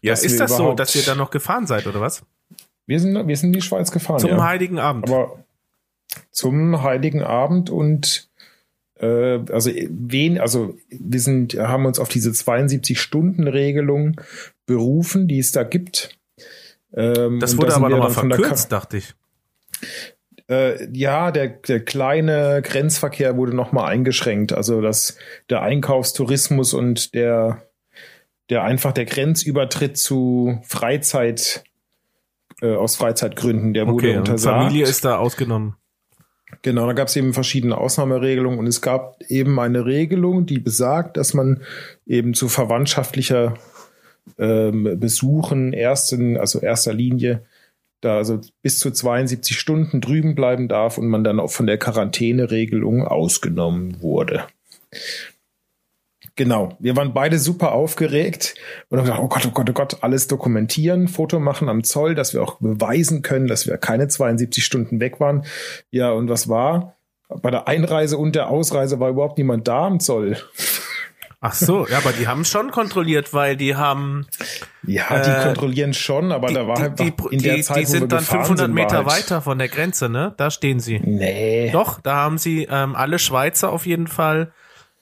ja, ist das so, dass ihr da noch gefahren seid oder was? Wir sind, wir sind in die Schweiz gefahren. Zum ja. Heiligen Abend. Aber zum Heiligen Abend und äh, also wen, also wir sind, haben uns auf diese 72-Stunden-Regelung berufen, die es da gibt. Ähm, das wurde da aber nochmal verkürzt, dachte ich. Äh, ja, der, der kleine Grenzverkehr wurde nochmal eingeschränkt. Also dass der Einkaufstourismus und der, der einfach der Grenzübertritt zu Freizeit äh, aus Freizeitgründen, der wurde Okay, und untersagt. Familie ist da ausgenommen. Genau, da gab es eben verschiedene Ausnahmeregelungen und es gab eben eine Regelung, die besagt, dass man eben zu verwandtschaftlicher ähm, Besuchen ersten, also erster Linie, da also bis zu 72 Stunden drüben bleiben darf und man dann auch von der Quarantäneregelung ausgenommen wurde. Genau, wir waren beide super aufgeregt und haben gesagt, oh Gott, oh Gott, oh Gott, alles dokumentieren, Foto machen am Zoll, dass wir auch beweisen können, dass wir keine 72 Stunden weg waren. Ja, und was war? Bei der Einreise und der Ausreise war überhaupt niemand da am Zoll. Ach so, ja, aber die haben schon kontrolliert, weil die haben Ja, die Äh, kontrollieren schon, aber die, da war halt die, in der die, Zeit, die sind dann gefahren 500 sind, Meter halt, weiter von der Grenze, ne? Da stehen sie. Nee. Doch, da haben sie ähm, alle Schweizer auf jeden Fall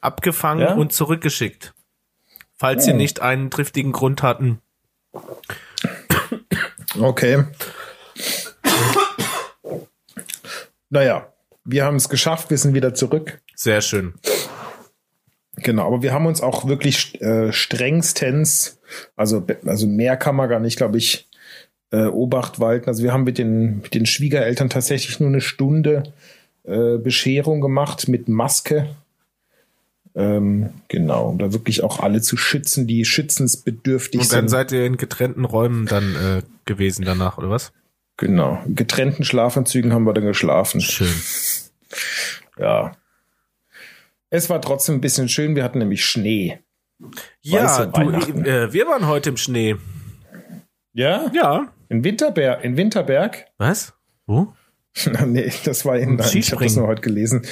abgefangen Ja? und zurückgeschickt. Falls sie Oh. nicht einen triftigen Grund hatten. Okay. Naja, wir haben es geschafft, wir sind wieder zurück. Sehr schön. Genau, aber wir haben uns auch wirklich äh, strengstens, also, also mehr kann man gar nicht, glaube ich, äh, Obacht walten. Also wir haben mit den, mit den Schwiegereltern tatsächlich nur eine Stunde äh, Bescherung gemacht mit Maske. Ähm, genau, um da wirklich auch alle zu schützen, die schützensbedürftig Und dann sind. seid ihr in getrennten Räumen dann äh, gewesen danach, oder was? Genau, in getrennten Schlafanzügen haben wir dann geschlafen. Schön. Ja. Es war trotzdem ein bisschen schön, wir hatten nämlich Schnee. Ja, du, äh, wir waren heute im Schnee. Ja? Ja. In Winterberg, in Winterberg? Was? Wo? nee, das war in, nein, ich habe das nur heute gelesen.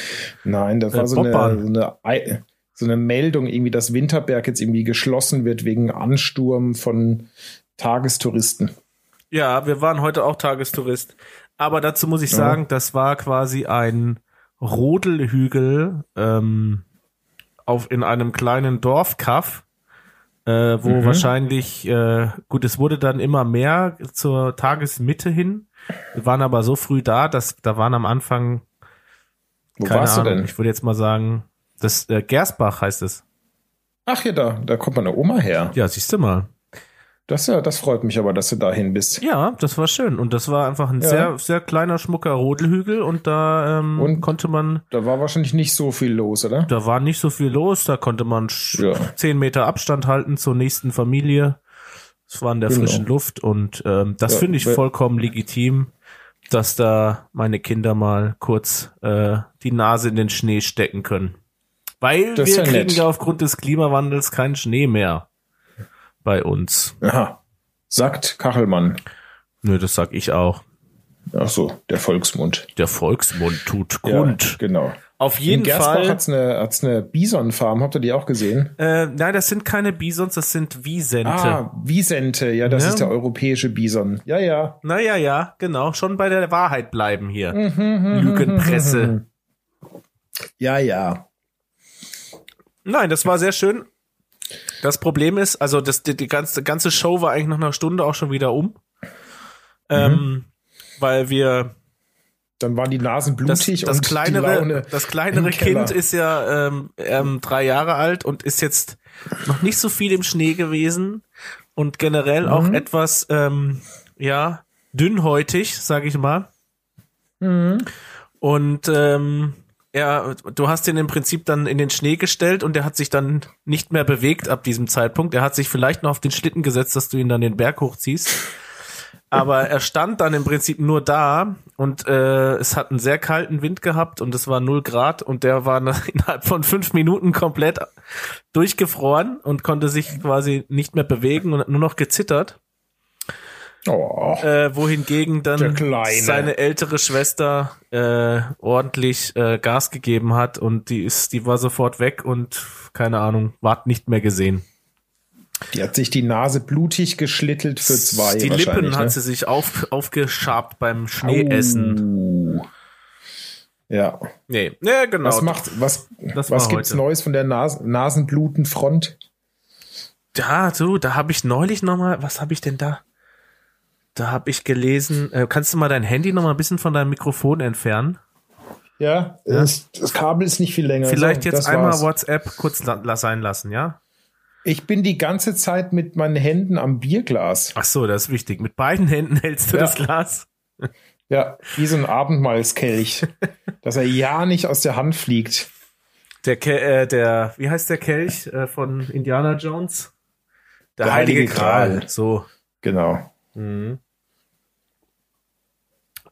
Nein, das Äh, war so eine, so eine Ei- so eine Meldung, irgendwie, dass Winterberg jetzt irgendwie geschlossen wird wegen Ansturm von Tagestouristen. Ja, wir waren heute auch Tagestourist. Aber dazu muss ich Ja. sagen, das war quasi ein Rodelhügel ähm, auf in einem kleinen Dorfkaff, äh, wo Mhm. wahrscheinlich äh, gut, es wurde dann immer mehr zur Tagesmitte hin. Wir waren aber so früh da, dass da waren am Anfang Wo warst Ahnung, du denn? ich würde jetzt mal sagen, das äh, Gersbach heißt es. Ach ja, da, da kommt meine Oma her. Ja, siehst du mal. Das, ja, das freut mich aber, dass du dahin bist. Ja, das war schön und das war einfach ein Ja. sehr sehr kleiner schmucker Rodelhügel und da ähm, Und? konnte man Da war wahrscheinlich nicht so viel los, oder? Da war nicht so viel los, da konnte man Ja. zehn Meter Abstand halten zur nächsten Familie. Es war in der Genau. frischen Luft und ähm, das Ja, finde ich vollkommen legitim, dass da meine Kinder mal kurz äh, die Nase in den Schnee stecken können. Weil Das wir ja kriegen nett. ja aufgrund des Klimawandels keinen Schnee mehr bei uns. Aha. Sagt Kachelmann. Nö, das sag ich auch. Ach so, der Volksmund. Der Volksmund tut Ja, kund. genau. Auf In jeden Gersbach Fall. hat's eine, hat's eine Bisonfarm. Habt ihr die auch gesehen? Äh, nein, das sind keine Bisons, das sind Wiesente. Ah, Wiesente. Ja, das Ja. ist der europäische Bison. Ja, ja. Naja, ja, genau. Schon bei der Wahrheit bleiben hier. Mhm, Lügenpresse. Ja, ja. Nein, das war sehr schön. Das Problem ist, also das, die, die ganze, ganze Show war eigentlich nach einer Stunde auch schon wieder um. Ähm, weil wir Dann waren die Nasen das, blutig das und die kleinere, das kleinere. Kind ist ja ähm, ähm, drei Jahre alt und ist jetzt noch nicht so viel im Schnee gewesen und generell auch Mhm. etwas ähm, ja dünnhäutig, sage ich mal. Mhm. Und ähm, ja, du hast ihn im Prinzip dann in den Schnee gestellt und er hat sich dann nicht mehr bewegt ab diesem Zeitpunkt. Er hat sich vielleicht noch auf den Schlitten gesetzt, dass du ihn dann den Berg hochziehst. Aber er stand dann im Prinzip nur da und äh, es hat einen sehr kalten Wind gehabt und es war 0 Grad und der war innerhalb von fünf Minuten komplett durchgefroren und konnte sich quasi nicht mehr bewegen und hat nur noch gezittert. Oh, Äh, wohingegen dann seine ältere Schwester äh, ordentlich äh, Gas gegeben hat und die ist, die war sofort weg und keine Ahnung, ward nicht mehr gesehen. die hat sich die Nase blutig geschlittelt für zwei. Die Lippen hat ne? sie sich auf, aufgeschabt beim Schneeessen. Au. Ja. Nee, nee, genau. Was macht, was, Das was gibt's heute. Neues von der Nas Nasenblutenfront? Da, du, da habe ich neulich noch mal, was habe ich denn da? Da habe ich gelesen, äh, kannst du mal dein Handy noch mal ein bisschen von deinem Mikrofon entfernen? Ja, Das, das Kabel ist nicht viel länger. Vielleicht So, jetzt einmal war's. WhatsApp kurz la- sein lassen, ja? Ich bin die ganze Zeit mit meinen Händen am Bierglas. Ach so, das ist wichtig. Mit beiden Händen hältst du Ja. das Glas. Ja, wie so ein Abendmahlskelch, dass er ja nicht aus der Hand fliegt. Der, Ke äh, der, wie heißt der Kelch äh, von Indiana Jones? Der, Der Heilige, Heilige Gral. Gral. So. Genau. Mhm.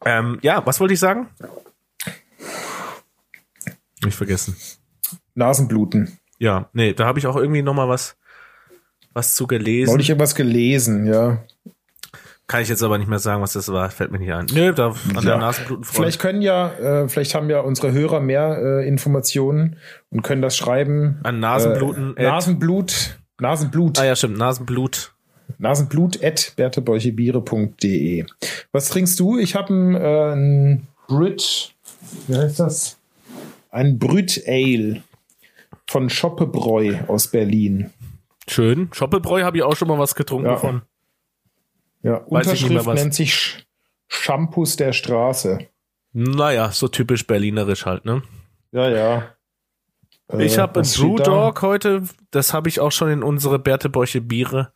Ähm, ja, was wollte ich sagen? Ich vergessen. Nasenbluten. Ja, nee, da habe ich auch irgendwie noch mal was, was zu gelesen. Neulich irgendwas gelesen, ja. Kann ich jetzt aber nicht mehr sagen, was das war. Fällt mir nicht ein. Nö, da an der Ja. Nasenblutenfront. Vielleicht können ja, äh, vielleicht haben ja unsere Hörer mehr äh, Informationen und können das schreiben. An Nasenbluten Äh, Nasenblut. Nasenblut. Ah ja, stimmt. Nasenblut. Nasenblut at bertebeuchebiere.de. Was trinkst du? Ich habe ein, äh, Brit. Wie heißt das? Ein Brüt Ale von Schoppebräu aus Berlin. Schön. Schoppelbräu habe ich auch schon mal was getrunken Ja. von. Ja, Weiß Unterschrift nennt sich Sch Shampoos der Straße. Naja, so typisch berlinerisch halt, ne? Ja, ja. Äh, Ich habe ein? Brewdog heute, das habe ich auch schon in unsere Bertebäuche Biere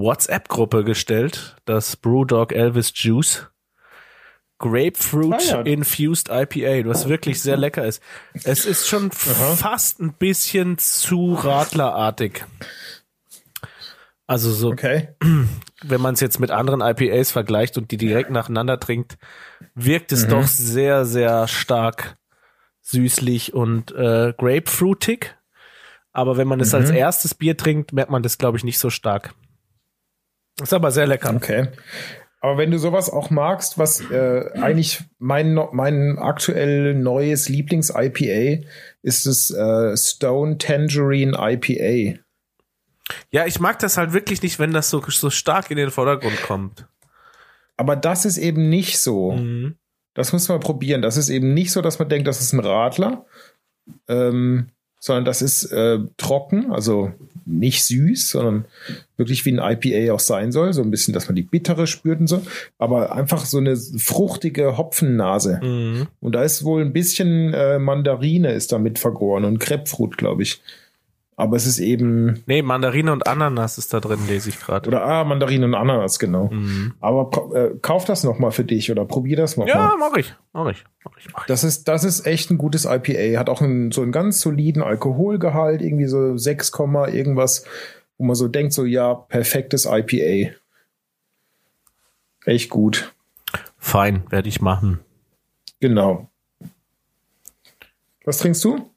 WhatsApp-Gruppe gestellt. Das Brewdog Elvis Juice. Grapefruit Ah, ja. Infused IPA, was wirklich sehr lecker ist. Es ist schon fast ein bisschen zu radlerartig. Also so, Okay. wenn man es jetzt mit anderen IPAs vergleicht und die direkt nacheinander trinkt, wirkt Mhm. es doch sehr, sehr stark süßlich und äh, grapefruitig. Aber wenn man es Mhm. als erstes Bier trinkt, merkt man das, glaube ich, nicht so stark. Ist aber sehr lecker. Okay. Aber wenn du sowas auch magst, was äh, eigentlich mein, mein aktuell neues Lieblings-IPA ist das äh, Stone Tangerine IPA. Ja, ich mag das halt wirklich nicht, wenn das so, so stark in den Vordergrund kommt. Aber das ist eben nicht so. Mhm. Das muss man probieren. Das ist eben nicht so, dass man denkt, das ist ein Radler, ähm, sondern das ist äh, trocken, also nicht süß, sondern wirklich wie ein IPA auch sein soll. So ein bisschen, dass man die bittere spürt und so. Aber einfach so eine fruchtige Hopfennase. Mhm. Und da ist wohl ein bisschen äh, Mandarine ist damit vergoren und Grapefruit, glaube ich. Aber es ist eben. Nee, Mandarine und Ananas ist da drin, lese ich gerade. Oder ah, Mandarine und Ananas, genau. Mhm. Aber äh, kauf das noch mal für dich oder probier das noch Ja, mach ich. Mach ich. Mach ich, mach ich. Das ist, das ist echt ein gutes IPA. Hat auch einen, so einen ganz soliden Alkoholgehalt, irgendwie so 6, Komma irgendwas, wo man so denkt, so ja, perfektes IPA. Echt gut. Fein, werde ich machen. Genau. Was trinkst du?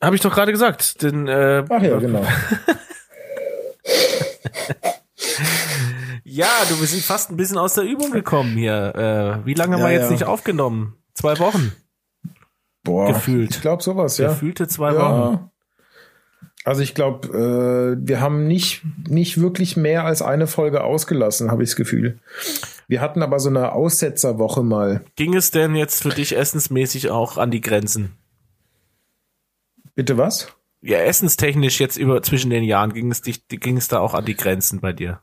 Habe ich doch gerade gesagt. Den, äh, Ach ja, genau. ja, du, wir sind fast ein bisschen aus der Übung gekommen hier. Äh, wie lange haben Ja, wir jetzt ja. nicht aufgenommen? Zwei Wochen. Boah, Gefühlt. Ich glaube sowas, ja. Gefühlte zwei Wochen. ja. Also ich glaube, äh, wir haben nicht, nicht wirklich mehr als eine Folge ausgelassen, habe ich das Gefühl. Wir hatten aber so eine Aussetzerwoche mal. Ging es denn jetzt für dich essensmäßig auch an die Grenzen? Bitte was? Ja, essenstechnisch jetzt über zwischen den Jahren ging es dich, ging es da auch an die Grenzen bei dir?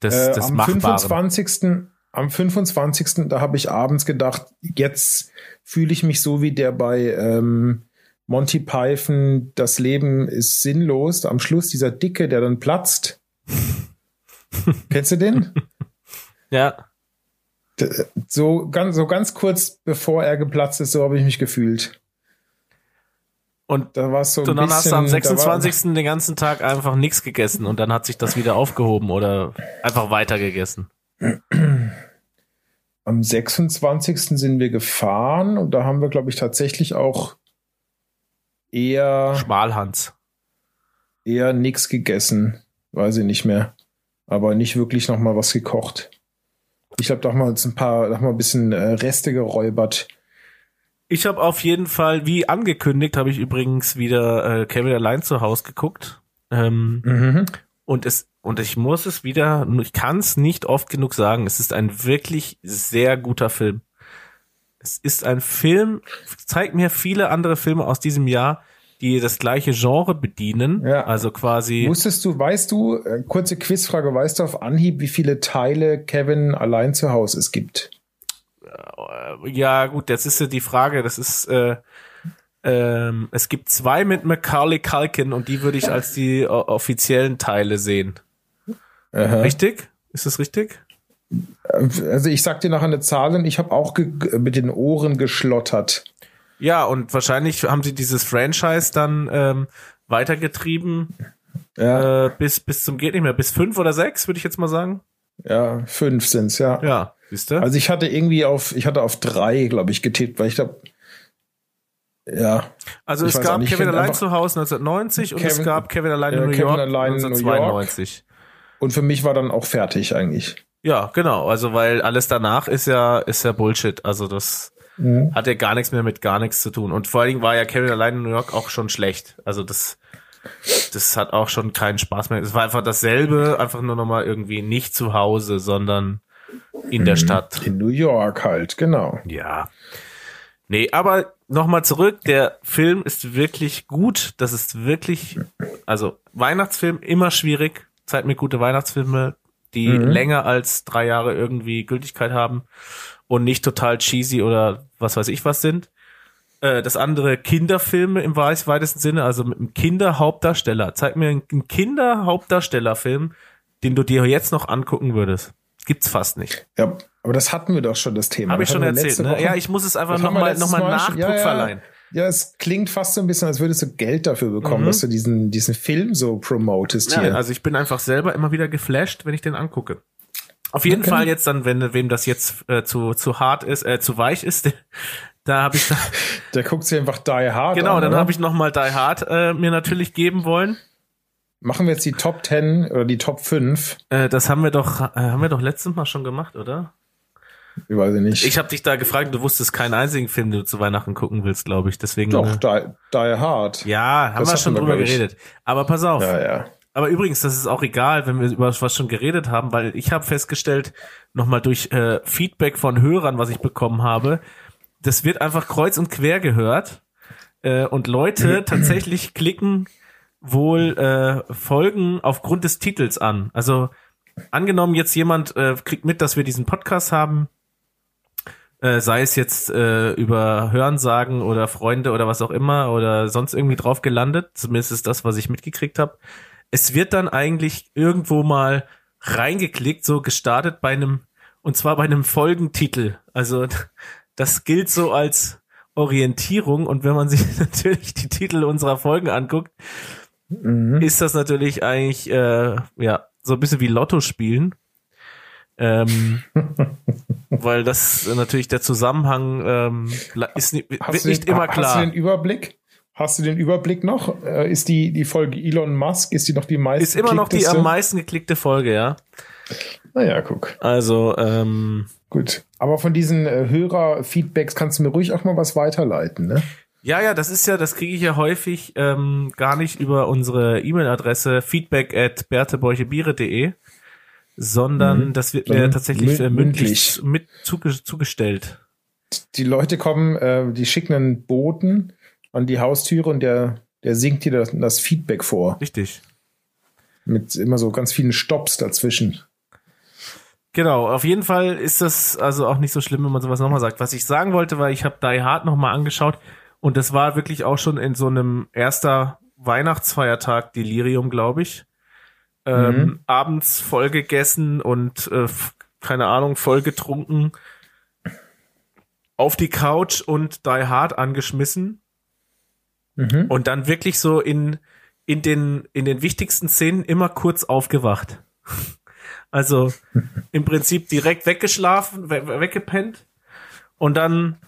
Das, Äh, das am Machbaren. 25. Am 25. da habe ich abends gedacht, jetzt fühle ich mich so wie der bei ähm, Monty Python, das Leben ist sinnlos. Am Schluss dieser Dicke, der dann platzt. Kennst du den? Ja. D- So ganz, so ganz kurz bevor er geplatzt ist, so habe ich mich gefühlt. Und Da war so ein Und dann hast du am bisschen- da war- 26. den ganzen Tag einfach nichts gegessen und dann hat sich das wieder aufgehoben oder einfach weiter gegessen. Am 26. sind wir gefahren und da haben wir, glaube ich, tatsächlich auch eher, Schmalhans. eher nix gegessen. Weiß ich nicht mehr. Aber nicht wirklich noch mal was gekocht. Ich haben wir uns ein paar, haben wir ein bisschen äh, Reste geräubert. Ich habe auf jeden Fall, wie angekündigt, habe ich übrigens wieder äh, Kevin allein zu Hause geguckt. Ähm, Mhm. und es und ich muss es wieder, ich kann es nicht oft genug sagen. Es ist ein wirklich sehr guter Film. Es ist ein Film, zeigt mir viele andere Filme aus diesem Jahr, die das gleiche Genre bedienen. Ja. Also quasi. Wusstest du, weißt du, äh, kurze Quizfrage, weißt du auf Anhieb, wie viele Teile Kevin allein zu Hause es gibt? Ja, gut, jetzt ist ja die Frage, das ist, äh, ähm, es gibt zwei mit Macaulay Culkin und die würde ich als die offiziellen Teile sehen. Aha. Richtig? Ist das richtig? Also ich sag dir nachher eine Zahl und ich habe auch mit den Ohren geschlottert. Ja, und wahrscheinlich haben sie dieses Franchise dann ähm, weitergetrieben Ja, äh, bis bis zum geht nicht mehr, bis fünf oder sechs, würde ich jetzt mal sagen. ja, fünf sind's, ja. Ja, siehst du? Also ich hatte irgendwie auf, ich hatte auf drei, glaube ich, getippt, weil ich glaube, ja, Also es gab nicht, ich Kevin allein zu Hause 1990 und es Kevin- gab Kevin allein in Ja, New Kevin York allein in New 1992. und für mich war dann auch fertig eigentlich. Ja, genau. Also weil alles danach ist ja ist ja Bullshit. Also das Mhm. hat ja gar nichts mehr mit gar nichts zu tun. Und vor allen Dingen war ja Kevin allein in New York auch schon schlecht. Also das das hat auch schon keinen Spaß mehr. Es war einfach dasselbe, einfach nur nochmal irgendwie nicht zu Hause, sondern in der Stadt. In New York halt, genau. Ja. Nee, aber nochmal zurück. Der Film ist wirklich gut. Das ist wirklich, also Weihnachtsfilm immer schwierig. Zeit mit gute Weihnachtsfilme, die länger als drei Jahre irgendwie Gültigkeit haben und nicht total cheesy oder was weiß ich was sind. Äh, Das andere Kinderfilme im wei- weitesten Sinne, also mit einem Kinderhauptdarsteller. Zeig mir einen Kinderhauptdarstellerfilm, den du dir jetzt noch angucken würdest. Gibt's fast nicht. Ja, aber das hatten wir doch schon, das Thema. Habe ich schon erzählt. Ne? Ja, ich muss es einfach nochmal noch mal Nachdruck ja, ja. verleihen. Ja, es klingt fast so ein bisschen, als würdest du Geld dafür bekommen, Mhm. dass du diesen, diesen Film so promotest Nein, hier. also ich bin einfach selber immer wieder geflasht, wenn ich den angucke. Auf jeden Okay. Fall jetzt dann, wenn wem das jetzt äh, zu zu hart ist, äh, zu weich ist, da habe ich da, Der guckt sich einfach Die Hard genau, an. dann oder? habe ich noch mal Die Hard äh, mir natürlich geben wollen. Machen wir jetzt die Top 10 oder die Top 5? Äh, das haben wir doch, äh, haben wir doch letztes Mal schon gemacht, oder? Ich weiß ich nicht. Ich habe dich da gefragt, du wusstest keinen einzigen Film, den du zu Weihnachten gucken willst, glaube ich. Deswegen. Doch, äh, die, die Hard. ja, haben Das wir schon drüber geredet. Aber pass auf. Ja, ja. Aber übrigens, das ist auch egal, wenn wir über was schon geredet haben, weil ich habe festgestellt, nochmal durch äh, Feedback von Hörern, was ich bekommen habe, das wird einfach kreuz und quer gehört. Äh, und Leute tatsächlich klicken wohl äh, Folgen aufgrund des Titels an. Also angenommen jetzt jemand äh, kriegt mit, dass wir diesen Podcast haben, äh, sei es jetzt äh, über Hörensagen oder Freunde oder was auch immer oder sonst irgendwie drauf gelandet, zumindest ist das, was ich mitgekriegt habe. Es wird dann eigentlich irgendwo mal reingeklickt, so gestartet bei einem, und zwar bei einem Folgentitel. Also das gilt so als Orientierung und wenn man sich natürlich die Titel unserer Folgen anguckt, ist das natürlich eigentlich äh, ja so ein bisschen wie Lotto spielen. Ähm, weil das natürlich der Zusammenhang ähm, ist ni- wird Hast du nicht den, immer Hast du klar. den Überblick? Hast du den Überblick noch? Äh, ist die, die Folge Elon Musk, ist die noch die meiste? Ist immer noch die am meisten geklickte Folge, ja. Naja, guck. Also, ähm, Gut. Aber von diesen äh, Hörer-Feedbacks kannst du mir ruhig auch mal was weiterleiten, ne? Ja, ja, das ist ja, das kriege ich ja häufig ähm, gar nicht über unsere E-Mail-Adresse feedback at bertebeuchebiere.de, sondern das wird mir Sondern tatsächlich äh, mündlich mündlich. mit zuge zugestellt. Die Leute kommen, äh, die schicken einen Boten an die Haustüre und der, der singt dir das, das Feedback vor. Richtig. Mit immer so ganz vielen Stops dazwischen. Genau, auf jeden Fall ist das also auch nicht so schlimm, wenn man sowas nochmal sagt. Was ich sagen wollte, war, ich habe Die Hard nochmal angeschaut und das war wirklich auch schon in so einem erster Weihnachtsfeiertag Delirium, glaube ich. Ähm, Abends voll gegessen und äh, keine Ahnung, voll getrunken. Auf die Couch und Die Hard angeschmissen. Mhm. Und dann wirklich so in, in den, in den wichtigsten Szenen immer kurz aufgewacht. Also im Prinzip direkt weggeschlafen, we weggepennt und dann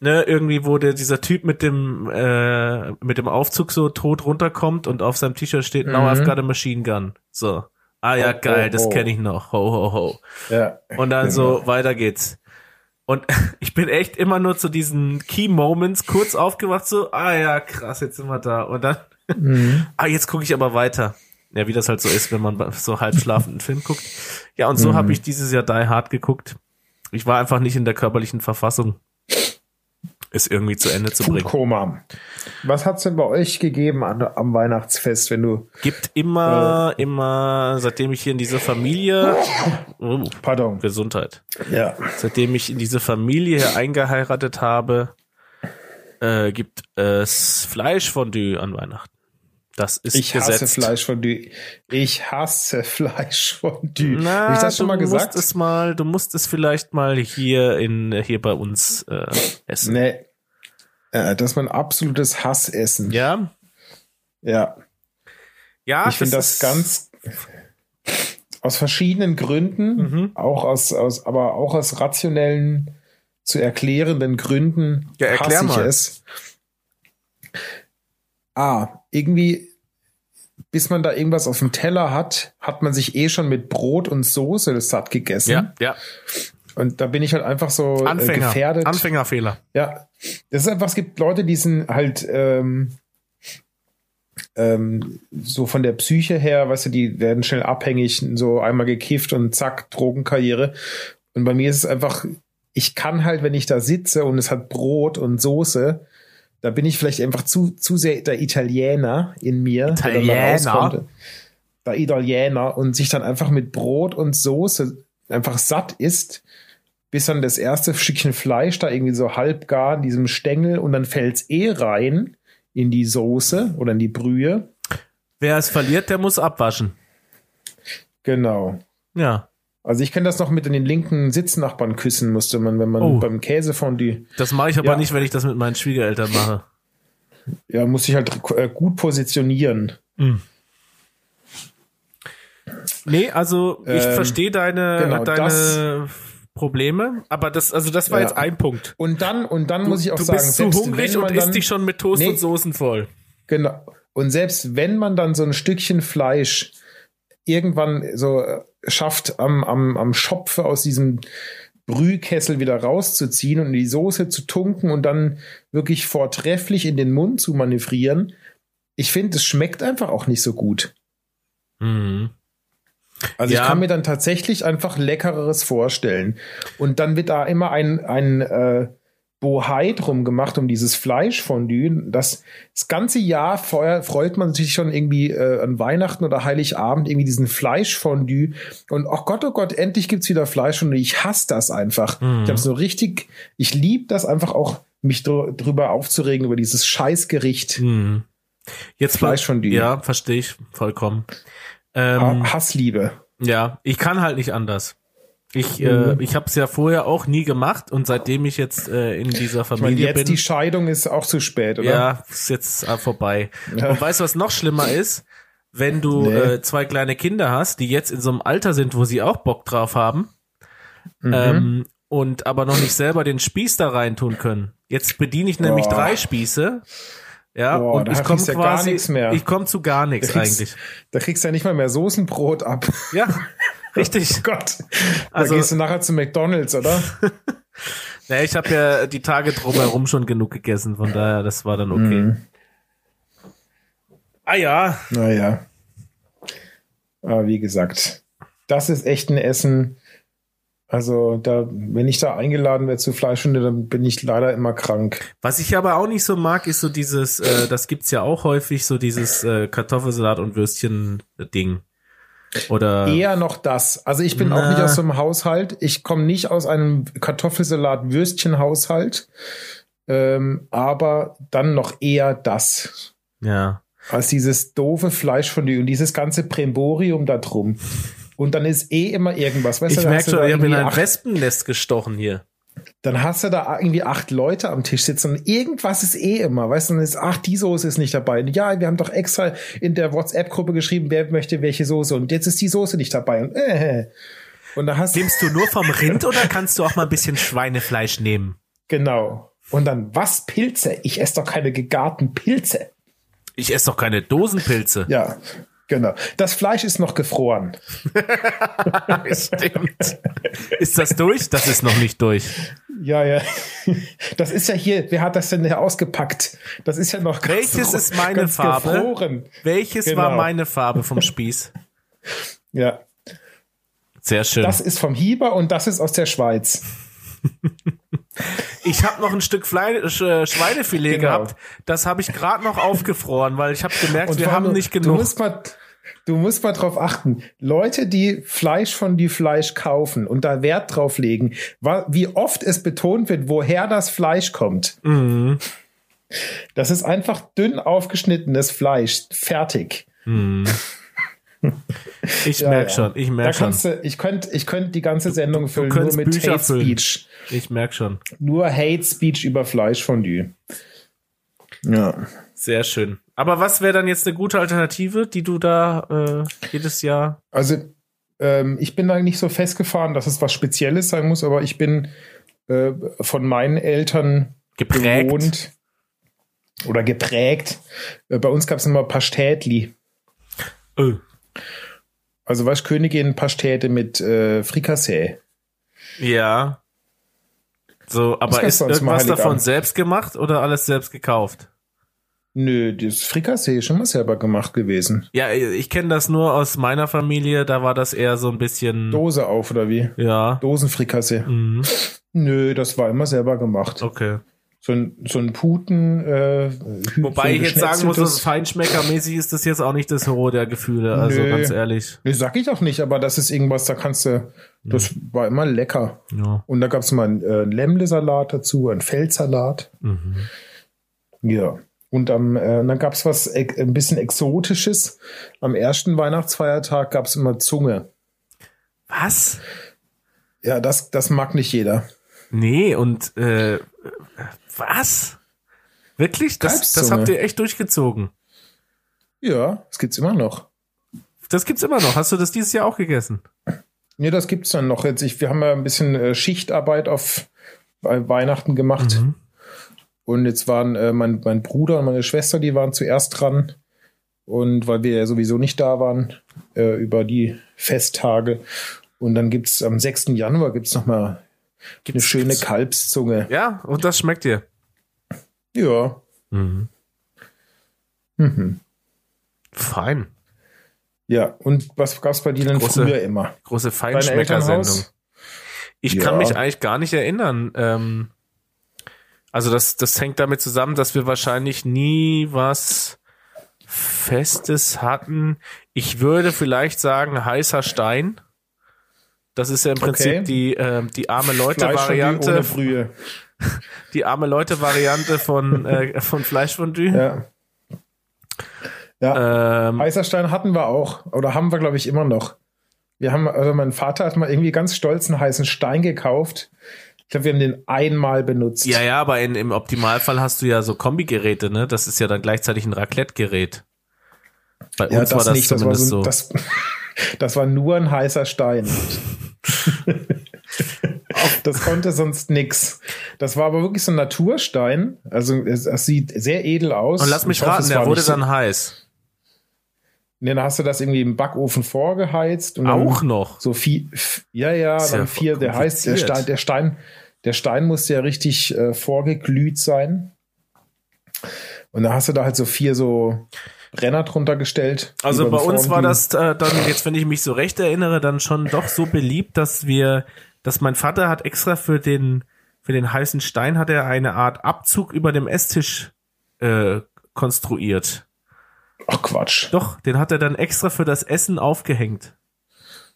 ne, irgendwie wurde dieser Typ mit dem äh, mit dem Aufzug so tot runterkommt und auf seinem T-Shirt steht Now I've got a machine gun. So. Ah ja, Ho, ho, geil, das ho. kenne ich noch. Ho ho ho. Ja. Und dann Genau. so weiter geht's. Und ich bin echt immer nur zu diesen Key Moments kurz aufgewacht, so, ah ja, krass, jetzt sind wir da. Und dann, Mhm. ah, jetzt gucke ich aber weiter. Ja, wie das halt so ist, wenn man so halb schlafenden Film guckt. Ja, und so Mhm. habe ich dieses Jahr Die Hard geguckt. Ich war einfach nicht in der körperlichen Verfassung, es irgendwie zu Ende zu bringen. Foodkoma. Was hat's denn bei euch gegeben an, am Weihnachtsfest, wenn du, Gibt immer, immer, seitdem ich hier in dieser Familie, oh, pardon, Gesundheit. ja, Seitdem ich in diese Familie hier eingeheiratet habe, äh, gibt es Fleischfondue an Weihnachten. Das ist ich hasse gesetzt. Fleischfondue. Ich hasse Fleischfondue. Na, Habe ich das schon du mal gesagt? Musst es mal, du musst es vielleicht mal hier in hier bei uns äh, essen. Nee. Äh, das ist mein absolutes Hassessen. Ja, Ja. ja. ich finde das ganz aus verschiedenen Gründen, Mhm. auch aus, aus, aber auch aus rationellen, zu erklärenden Gründen Ja, erklär hasse ich mal. es. Ah, irgendwie, bis man da irgendwas auf dem Teller hat, hat man sich eh schon mit Brot und Soße satt gegessen. Ja, ja. Und da bin ich halt einfach so äh, Anfänger. gefährdet. Anfängerfehler. Ja, das ist einfach, es gibt Leute, die sind halt ähm, ähm, so von der Psyche her, weißt du, die werden schnell abhängig, so einmal gekifft und zack, Drogenkarriere. Und bei mir ist es einfach, ich kann halt, wenn ich da sitze und es hat Brot und Soße, da bin ich vielleicht einfach zu, zu sehr der Italiener in mir. Italiener? Der Italiener und sich dann einfach mit Brot und Soße einfach satt isst, bis dann das erste Stückchen Fleisch da irgendwie so halb gar in diesem Stängel und dann fällt's eh rein in die Soße oder in die Brühe. Wer es verliert, der muss abwaschen. Genau. Ja, Also ich kenne das noch mit den linken Sitznachbarn küssen musste man, wenn man Oh. beim Käsefondue, das mache ich aber Ja. nicht, wenn ich das mit meinen Schwiegereltern mache. ja, musste ich halt äh, gut positionieren. Nee, also ich Ähm, verstehe deine, genau, deine Probleme, aber das, also das war Ja. jetzt ein Punkt. Und dann, und dann muss ich auch du sagen, bist zu hungrig und isst dich schon mit Toast Nee. und Soßen voll. Genau. Und selbst wenn man dann so ein Stückchen Fleisch irgendwann so äh, schafft, am, am, am Schopfe aus diesem Brühkessel wieder rauszuziehen und in die Soße zu tunken und dann wirklich vortrefflich in den Mund zu manövrieren, ich finde, es schmeckt einfach auch nicht so gut. Mhm. Also Ja. ich kann mir dann tatsächlich einfach leckereres vorstellen. Und dann wird da immer ein, ein äh, Bohai drum gemacht um dieses Fleischfondue. Das, das ganze Jahr vorher freut man sich schon irgendwie äh, an Weihnachten oder Heiligabend irgendwie diesen Fleischfondue. Und oh Gott, oh Gott, endlich gibt's wieder Fleischfondue. Ich hasse das einfach. Ich habe so richtig, ich liebe das einfach auch, mich dr drüber aufzuregen über dieses Scheißgericht. Mhm. Jetzt Fleischfondue. Ja, verstehe ich vollkommen. Ähm, Ha- Hassliebe. Ja, ich kann halt nicht anders. Ich, Mhm. äh, ich habe es ja vorher auch nie gemacht und seitdem ich jetzt äh, in dieser Ich meine, Familie jetzt bin, die Scheidung ist auch zu spät, oder? ja, ist jetzt äh, vorbei. Ja. Und weißt du, was noch schlimmer ist? Wenn du Nee. äh, zwei kleine Kinder hast, die jetzt in so einem Alter sind, wo sie auch Bock drauf haben, Mhm. ähm, und aber noch nicht selber den Spieß da rein tun können. Jetzt bediene ich nämlich Boah. drei Spieße. Ja, Boah, und ich komme ja gar quasi, nichts mehr. ich komme zu gar nichts eigentlich. Da kriegst du ja nicht mal mehr Soßenbrot ab. Ja, richtig. Oh Gott. Also- da gehst du nachher zu McDonalds, oder? Ja, ich habe ja die Tage drumherum schon genug gegessen, von daher, das war dann okay. Mhm. Ah ja, Naja. Aber wie gesagt, das ist echt ein Essen. Also, da, wenn ich da eingeladen werde zu Fleischhunde, dann bin ich leider immer krank. was ich aber auch nicht so mag, ist so dieses, äh, das gibt's ja auch häufig, so dieses äh, Kartoffelsalat und Würstchen-Ding. Oder Eher noch das. Also ich bin Na. auch nicht aus so einem Haushalt. Ich komme nicht aus einem Kartoffelsalat-Würstchen-Haushalt. Ähm, aber dann noch eher das. ja. als dieses doofe Fleischfondue und dieses ganze Bremborium da drum. Und dann ist eh immer irgendwas. Weißt Ich merke schon, ich habe in ein Wespennest gestochen hier. Dann hast du da irgendwie acht Leute am Tisch sitzen und irgendwas ist eh immer. Weißt du, dann ist, ach, die Soße ist nicht dabei. Und ja, wir haben doch extra in der WhatsApp-Gruppe geschrieben, wer möchte welche Soße. Und jetzt ist die Soße nicht dabei. Und, äh, und da hast du, Nimmst du nur vom Rind oder kannst du auch mal ein bisschen Schweinefleisch nehmen? genau. Und dann, was, Pilze? Ich esse doch keine gegarten Pilze. Ich esse doch keine Dosenpilze. Ja, genau. Das Fleisch ist noch gefroren. Stimmt. Ist das durch? Das ist noch nicht durch. Ja, ja. Das ist ja hier, wer hat das denn hier ausgepackt? Das ist ja noch ganz Welches ist meine Farbe? Gefroren. Welches Genau. war meine Farbe vom Spieß? Ja, Sehr schön. das ist vom Hieber und das ist aus der Schweiz. Ich habe noch ein Stück Fleisch, äh, Schweinefilet Genau. gehabt. Das habe ich gerade noch aufgefroren, weil ich habe gemerkt, wir vor haben nicht Du genug. musst mal, du musst mal drauf achten. Leute, die Fleisch von die Fleisch kaufen und da Wert drauf legen, wie oft es betont wird, woher das Fleisch kommt. Mhm. Das ist einfach dünn aufgeschnittenes Fleisch. Fertig. Ich Ja, merk ja. schon, ich Da merk schon. du, ich könnte ich könnt die ganze Sendung füllen, nur mit Bücher Hate füllen. Speech. Ich merk schon. Nur Hate Speech über Fleischfondue. Ja. Sehr schön. Aber was wäre dann jetzt eine gute Alternative, die du da äh, jedes Jahr? Also, ähm, ich bin da nicht so festgefahren, dass es was Spezielles sein muss, aber ich bin äh, von meinen Eltern Geprägt. gewohnt oder geprägt. Äh, bei uns gab es immer Pastätli. Äh, Also, was Königin Pastete mit äh, Frikassee. ja. So, aber ist irgendwas davon Heiligabend. selbst gemacht oder alles selbst gekauft? Nö, das Frikassee ist schon mal selber gemacht gewesen. Ja, ich kenne das nur aus meiner Familie, da war das eher so ein bisschen. Dose auf oder wie? Ja. Dosenfrikassee. Mhm. Nö, das war immer selber gemacht. Okay. So ein, so ein Puten. Äh, Wobei so ich jetzt sagen muss, dass Feinschmeckermäßig ist das jetzt auch nicht das Hohe der Gefühle, also Nö. ganz ehrlich. Nee, sag ich auch nicht, aber das ist irgendwas, da kannst du, das war immer lecker. Ja. Und da gab es mal einen äh, Lämmlesalat dazu, einen Feldsalat. Mhm. Ja. Und am, äh, dann gab es was e ein bisschen Exotisches. Am ersten Weihnachtsfeiertag gab es immer Zunge. Was? Ja, das, das mag nicht jeder. Nee, und äh, was? Wirklich? Das, das habt ihr echt durchgezogen. Ja, das gibt's immer noch. Das gibt's immer noch. Hast du das dieses Jahr auch gegessen? Nee, das gibt's dann noch. Jetzt, ich, wir haben ja ein bisschen äh, Schichtarbeit auf bei Weihnachten gemacht. Mhm. Und jetzt waren äh, mein, mein Bruder und meine Schwester, die waren zuerst dran. Und weil wir ja sowieso nicht da waren äh, über die Festtage. Und dann gibt's am 6. Januar gibt's noch mal eine Gibt's- schöne gibt's- Kalbszunge. Ja, und das schmeckt dir. Ja. Mhm. Mhm. Fein. Ja, und was gab's bei dir denn Große- früher immer? Große Feinschmecker-Sendung. Ich Ja. kann mich eigentlich gar nicht erinnern. Ähm, also das, das hängt damit zusammen, dass wir wahrscheinlich nie was Festes hatten. Ich würde vielleicht sagen heißer Stein. Das ist ja im Prinzip Okay. die, ähm, die arme Leute-Variante, Brühe. die arme Leute-Variante von, äh, von Fleischfondue. Ja. Ja, Ähm, Heißerstein hatten wir auch. Oder haben wir, glaube ich, immer noch. Wir haben, also mein Vater hat mal irgendwie ganz stolz einen heißen Stein gekauft. Ich glaube, wir haben den einmal benutzt. ja, ja, aber in, im Optimalfall hast du ja so Kombigeräte, ne? Das ist ja dann gleichzeitig ein Raclette-Gerät. Bei Ja, uns war das nicht, das war zumindest so, so. Das, das war nur ein heißer Stein. das konnte sonst nix. Das war aber wirklich so ein Naturstein. Also es, es sieht sehr edel aus. Und lass mich Ich raten, der wurde nicht so- dann heiß. Nee, dann hast du das irgendwie im Backofen vorgeheizt. Und dann Auch noch. So viel, ja, ja, Ist ja dann vier, der heißt, der. Stein, der Stein, der Stein musste ja richtig äh, vorgeglüht sein. Und da hast du da halt so vier so Brenner drunter gestellt. Also bei uns war das äh, dann, jetzt wenn ich mich so recht erinnere, dann schon doch so beliebt, dass wir, dass mein Vater hat extra für den, für den heißen Stein hat er eine Art Abzug über dem Esstisch äh, konstruiert. Ach Quatsch. Doch, den hat er dann extra für das Essen aufgehängt.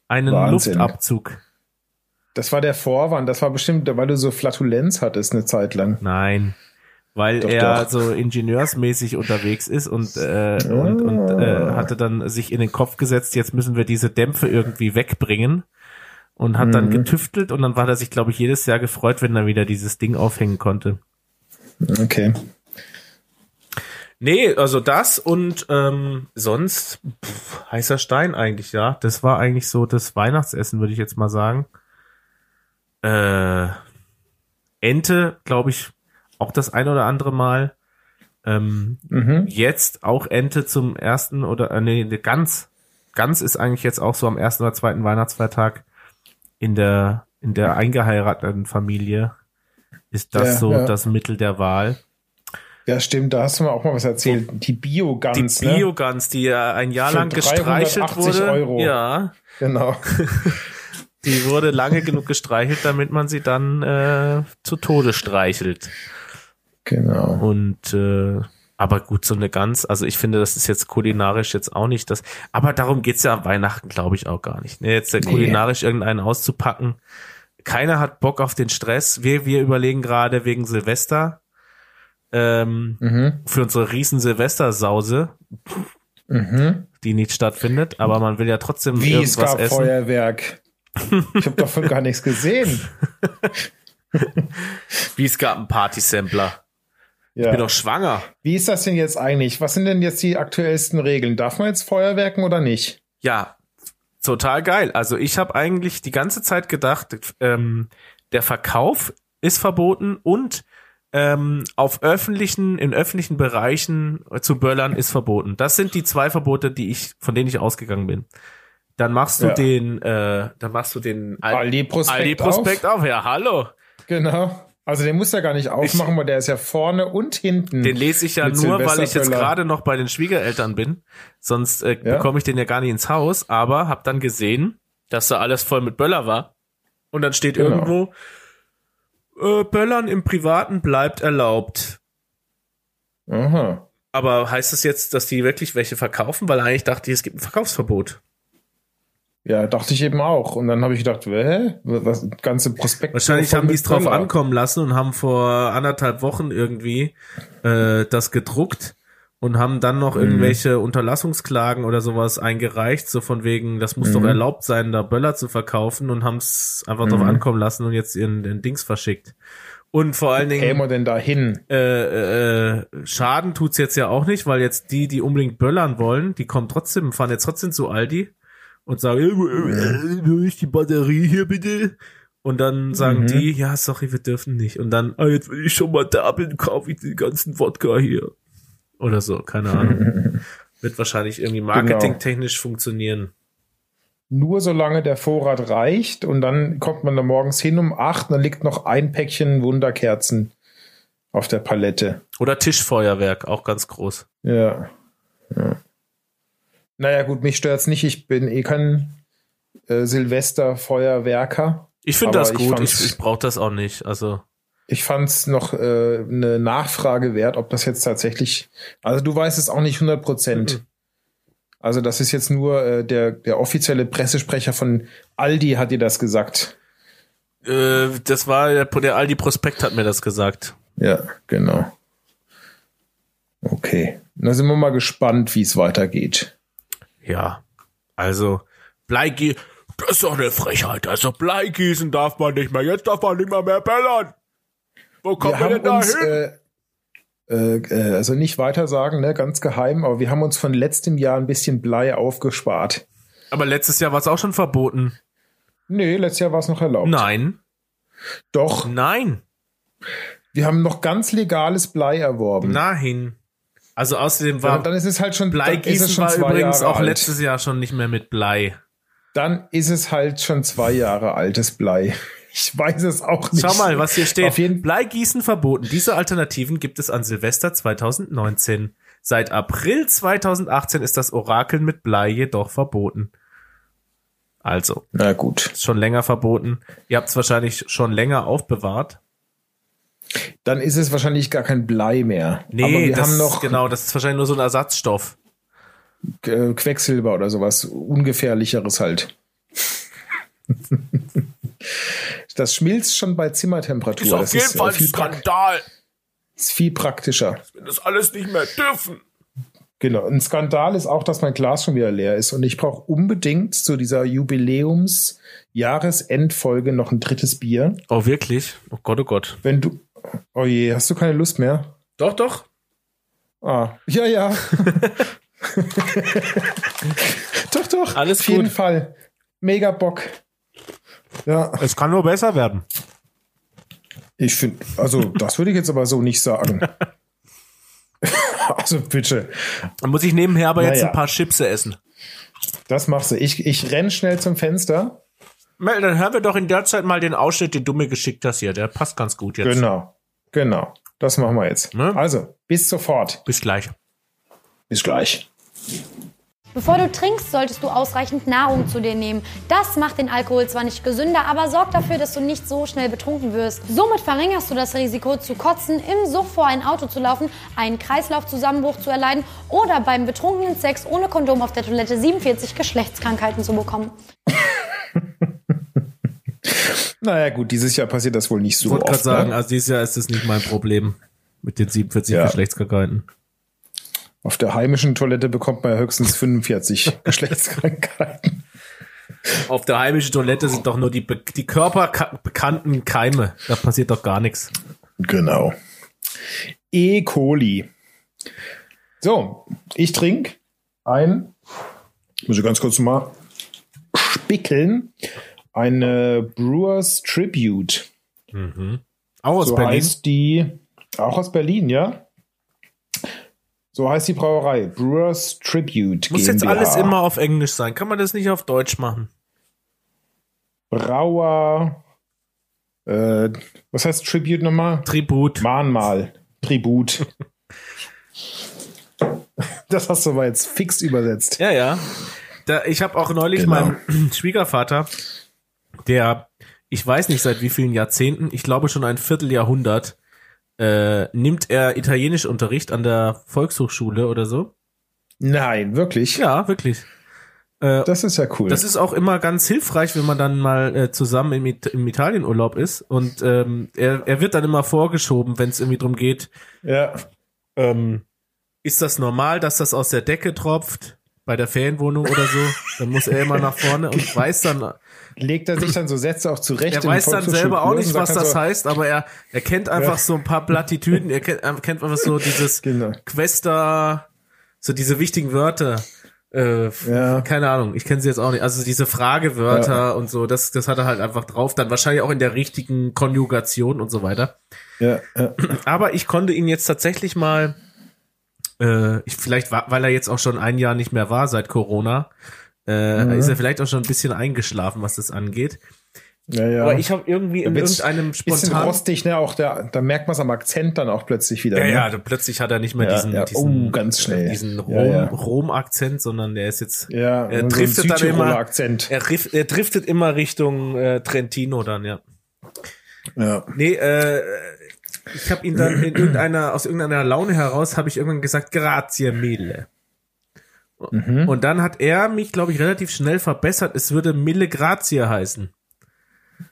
Einen Wahnsinn. Luftabzug. Das war der Vorwand. Das war bestimmt, weil du so Flatulenz hattest eine Zeit lang. Nein. Weil Doch, er doch. so ingenieursmäßig unterwegs ist und, äh, und, und äh, hatte dann sich in den Kopf gesetzt, jetzt müssen wir diese Dämpfe irgendwie wegbringen. Und hat Mhm. dann getüftelt und dann war er sich, glaube ich, jedes Jahr gefreut, wenn er wieder dieses Ding aufhängen konnte. Okay. Nee, also das und ähm, sonst pff, heißer Stein eigentlich, ja. Das war eigentlich so das Weihnachtsessen, würde ich jetzt mal sagen. Äh, Ente, glaube ich, auch das ein oder andere Mal. Ähm, Mhm. Jetzt auch Ente zum ersten oder äh, nee, ganz, ganz ist eigentlich jetzt auch so am ersten oder zweiten Weihnachtsfeiertag in der in der eingeheirateten Familie ist das Ja, so ja. das Mittel der Wahl. Ja, stimmt. Da hast du mir auch mal was erzählt. Die Die Bio-Gans, ne? Biogans, die ja ein Jahr Für lang gestreichelt 380 wurde. Euro. Ja, Genau. die wurde lange genug gestreichelt, damit man sie dann äh, zu Tode streichelt. Genau. Und äh, aber gut, so eine Gans, also ich finde, das ist jetzt kulinarisch jetzt auch nicht das. Aber darum geht's ja an Weihnachten, glaube ich, auch gar nicht. Ne, jetzt äh, Nee. kulinarisch irgendeinen auszupacken. Keiner hat Bock auf den Stress. Wir, wir überlegen gerade wegen Silvester. Ähm, Mhm. für unsere riesen Silvestersause, Mhm. die nicht stattfindet, aber man will ja trotzdem Wie, es irgendwas gab essen. Feuerwerk. Ich habe davon gar nichts gesehen. Wie es gab einen Party-Sampler. Ich Ja. bin doch schwanger. Wie ist das denn jetzt eigentlich? Was sind denn jetzt die aktuellsten Regeln? Darf man jetzt Feuerwerken oder nicht? Ja, total geil. Also ich habe eigentlich die ganze Zeit gedacht, ähm, der Verkauf ist verboten und ähm, auf öffentlichen, in öffentlichen Bereichen zu böllern ist verboten. Das sind die zwei Verbote, die ich, von denen ich ausgegangen bin. Dann machst du Ja. den, äh, dann machst du den Al- Aldi-Prospekt Aldi-Prospekt auf. Ja, hallo. Genau. Also den muss er gar nicht aufmachen, weil der ist ja vorne und hinten. Den lese ich ja nur, weil ich jetzt gerade noch bei den Schwiegereltern bin. Sonst äh, Ja. bekomme ich den ja gar nicht ins Haus. Aber hab dann gesehen, dass da alles voll mit Böller war. Und dann steht Genau. irgendwo, äh, Böllern im Privaten bleibt erlaubt. Aha. Aber heißt das jetzt, dass die wirklich welche verkaufen? Weil eigentlich dachte ich, es gibt ein Verkaufsverbot. Ja, dachte ich eben auch. Und dann habe ich gedacht, hä? Was, ganze Prospekt. Wahrscheinlich haben die es drauf ankommen lassen und haben vor anderthalb Wochen irgendwie äh, das gedruckt und haben dann noch irgendwelche Unterlassungsklagen oder sowas eingereicht, so von wegen, das muss doch erlaubt sein, da Böller zu verkaufen und haben es einfach drauf ankommen lassen und jetzt ihren den Dings verschickt. Und vor allen Dingen Käme denn da hin? äh, äh, Schaden tut's jetzt ja auch nicht, weil jetzt die, die unbedingt böllern wollen, die kommen trotzdem, fahren jetzt trotzdem zu Aldi und sagen, äh, äh, will ich die Batterie hier bitte? Und dann sagen Mhm. die, ja, sorry, wir dürfen nicht. Und dann, ah, jetzt will ich schon mal da bin, kaufe ich den ganzen Wodka hier. Oder so, keine Ahnung. Wird wahrscheinlich irgendwie Genau. marketingtechnisch funktionieren. Nur solange der Vorrat reicht und dann kommt man da morgens hin um acht und dann liegt noch ein Päckchen Wunderkerzen auf der Palette. Oder Tischfeuerwerk, auch ganz groß. Ja. ja. Naja, gut, mich stört's nicht. Ich bin eh kein äh, Silvesterfeuerwerker. Ich finde das ich gut, fand's- ich, ich brauche das auch nicht. Also, Ich fand's noch äh, eine Nachfrage wert, ob das jetzt tatsächlich. Also du weißt es auch nicht 100 Prozent. Mhm. Also das ist jetzt nur äh, der, der offizielle Pressesprecher von Aldi hat dir das gesagt. äh, das war der, der Aldi Prospekt hat mir das gesagt. Ja, genau. Okay. Da sind wir mal gespannt, wie es weitergeht. Ja, also Bleigießen, das ist doch eine Frechheit. Also Bleigießen darf man nicht mehr. Jetzt darf man nicht mehr mehr bellern. Wo kommt wir man denn da hin? äh, äh, äh, also nicht weiter sagen, ne, ganz geheim, aber wir haben uns von letztem Jahr ein bisschen Blei aufgespart. Aber letztes Jahr war es auch schon verboten. Nee, letztes Jahr war es noch erlaubt. Nein, Doch, nein, wir haben noch ganz legales Blei erworben. nein. Also außerdem Ja, war und dann ist es halt schon, Bleigießen schon war zwei übrigens Jahre auch alt. letztes Jahr schon nicht mehr mit Blei. Dann ist es halt schon zwei Jahre altes Blei. Ich weiß es auch nicht. Schau mal, was hier steht. Auf jeden Bleigießen verboten. Diese Alternativen gibt es an Silvester 2019. Seit April 2018 ist das Orakeln mit Blei jedoch verboten. Also, Na gut. ist schon länger verboten. Ihr habt es wahrscheinlich schon länger aufbewahrt. Dann ist es wahrscheinlich gar kein Blei mehr. Nee, Aber wir das, haben noch genau, das ist wahrscheinlich nur so ein Ersatzstoff. äh, Quecksilber oder sowas. Ungefährlicheres halt. das schmilzt schon bei Zimmertemperatur. das ist, äh, viel prak- Skandal, ist viel praktischer. wenn das alles nicht mehr dürfen. Genau. Ein Skandal ist auch, dass mein Glas schon wieder leer ist und ich brauche unbedingt zu dieser Jubiläums-Jahresendfolge noch ein drittes Bier. Oh, wirklich? Oh Gott, oh Gott. Wenn du, oh je, hast du keine Lust mehr? Doch, doch. Ah, ja, ja. doch, doch. Alles Auf jeden gut. Fall. Mega Bock. Ja, Es kann nur besser werden. ich finde, also das würde ich jetzt aber so nicht sagen. also bitte, Dann muss ich nebenher aber jetzt Naja. ein paar Chips essen. das machst du. Ich, ich renn schnell zum Fenster. Mel, dann hören wir doch in der Zeit mal den Ausschnitt, den du mir geschickt hast hier. Der passt ganz gut jetzt. Genau, genau. Das machen wir jetzt. Ne? Also, bis sofort. Bis gleich. Bis gleich. Bevor du trinkst, solltest du ausreichend Nahrung zu dir nehmen. Das macht den Alkohol zwar nicht gesünder, aber sorgt dafür, dass du nicht so schnell betrunken wirst. Somit verringerst du das Risiko zu kotzen, im Suff vor ein Auto zu laufen, einen Kreislaufzusammenbruch zu erleiden oder beim betrunkenen Sex ohne Kondom auf der Toilette 47 Geschlechtskrankheiten zu bekommen. Naja, gut, dieses Jahr passiert das wohl nicht so Ich wollte gerade oft. sagen, ne? also dieses Jahr ist es nicht mein Problem mit den 47 Ja. Geschlechtskrankheiten. Auf der heimischen Toilette bekommt man ja höchstens 45 Geschlechtskrankheiten. Auf der heimischen Toilette sind doch nur die, die körperbekannten Keime. Da passiert doch gar nichts. Genau. E. coli. So, ich trinke ein, muss ich ganz kurz mal spickeln, eine Brewers Tribute. Auch aus so Berlin. heißt die, auch aus Berlin, ja? So heißt die Brauerei. Brewers Tribute. Muss jetzt GmbH. alles immer auf Englisch sein. Kann man das nicht auf Deutsch machen? Brauer. Äh, was heißt Tribute nochmal? Tribut. Mahnmal. Tribut. das hast du aber jetzt fix übersetzt. Ja, ja. Da, ich habe auch neulich Genau. meinen Schwiegervater, der, ich weiß nicht seit wie vielen Jahrzehnten, ich glaube schon ein Vierteljahrhundert, äh, nimmt er Italienischunterricht an der Volkshochschule oder so. Nein, wirklich? Ja, wirklich. Äh, Das ist ja cool. Das ist auch immer ganz hilfreich, wenn man dann mal äh, zusammen im, It im Italienurlaub ist. Und ähm, er, er wird dann immer vorgeschoben, wenn es irgendwie drum geht, ja. ähm, ist das normal, dass das aus der Decke tropft bei der Ferienwohnung oder so? Dann muss er immer nach vorne und weiß dann, Legt er sich dann so Sätze auch zurecht. er weiß dann selber auch nicht, was das so, heißt, aber er, er kennt einfach Ja. so ein paar Plattitüden, er kennt, er kennt einfach so dieses Genau. Questa, so diese wichtigen Wörter. Äh, Ja. Keine Ahnung, ich kenne sie jetzt auch nicht. Also diese Fragewörter Ja. und so, das, das hat er halt einfach drauf. Dann wahrscheinlich auch in der richtigen Konjugation und so weiter. Ja, ja. Aber ich konnte ihn jetzt tatsächlich mal äh, ich, vielleicht war, weil er jetzt auch schon ein Jahr nicht mehr war seit Corona, äh, Mhm. ist er vielleicht auch schon ein bisschen eingeschlafen, was das angeht. Ja, ja. Aber ich habe irgendwie in irgendeinem bisschen spontan rostig, ne? Auch der, da merkt man es am Akzent dann auch plötzlich wieder. Ja, ne? ja, da plötzlich hat er nicht mehr Ja, diesen, ja. diesen, Oh, ganz schnell. diesen Ja, Rom. Rom-Akzent, sondern der ist jetzt, Ja, er so driftet dann Südtiroler immer, Akzent. er, er driftet immer Richtung äh, Trentino dann, ja. Ja. Nee, äh, ich habe ihn dann in irgendeiner, aus irgendeiner Laune heraus, habe ich irgendwann gesagt, grazie mille. Mhm. Und dann hat er mich, glaube ich, relativ schnell verbessert. Es würde mille grazie heißen.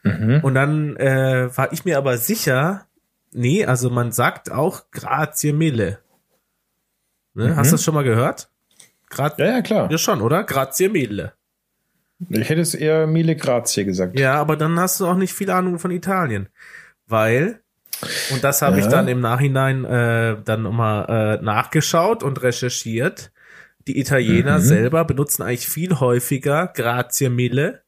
Mhm. Und dann äh, war ich mir aber sicher, nee, also man sagt auch grazie mille. Ne? Hast du das schon mal gehört? Gra Mhm. ja, ja, klar. ja schon, oder? Grazie mille. Ich hätte es eher Mille Grazie gesagt. Ja, aber dann hast du auch nicht viel Ahnung von Italien. Weil, und das habe ich Ja. dann im Nachhinein äh, dann nochmal äh, nachgeschaut und recherchiert. Die Italiener Mhm. selber benutzen eigentlich viel häufiger Grazie mille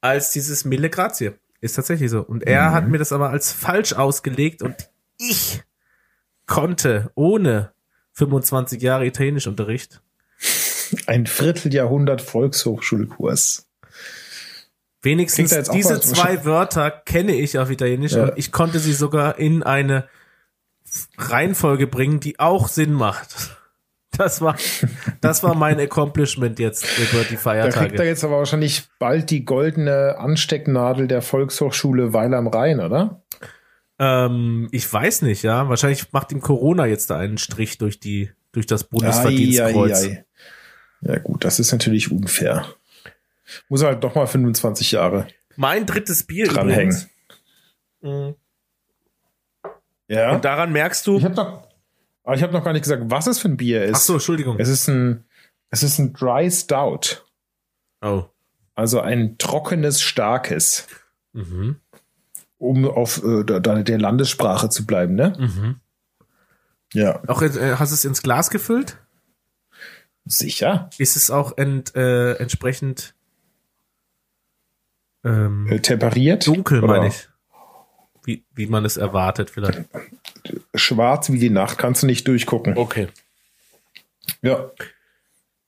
als dieses Mille Grazie. Ist tatsächlich so. Und er Mhm. hat mir das aber als falsch ausgelegt und ich konnte ohne 25 Jahre Italienischunterricht Ein Vierteljahrhundert Volkshochschulkurs. Wenigstens diese zwei Wörter kenne ich auf Italienisch Ja. und ich konnte sie sogar in eine Reihenfolge bringen, die auch Sinn macht. Das war, das war mein Accomplishment jetzt über die Da kriegt er Feiertage. jetzt aber wahrscheinlich bald die goldene Anstecknadel der Volkshochschule Weil am Rhein, oder? Ähm, ich weiß nicht, ja. Wahrscheinlich macht ihm Corona jetzt da einen Strich durch die, durch das Bundesverdienstkreuz. Ei, ei, ei. Ja gut, das ist natürlich unfair. Muss er halt noch mal 25 Jahre Mein drittes Bier dranhängen. übrigens. Mhm. Ja. Und daran merkst du. Ich habe noch, aber ich habe noch gar nicht gesagt, was es für ein Bier ist. Ach so, Entschuldigung. Es ist ein, es ist ein Dry Stout, Oh. also ein trockenes, starkes, Mhm. um auf äh, der Landessprache zu bleiben, ne? Mhm. Ja, Auch äh, hast du es ins Glas gefüllt? sicher. Ist es auch ent, äh, entsprechend ähm, Äh, temperiert. dunkel, meine ich. Wie, wie man es erwartet, vielleicht. Schwarz wie die Nacht, kannst du nicht durchgucken. Okay. Ja.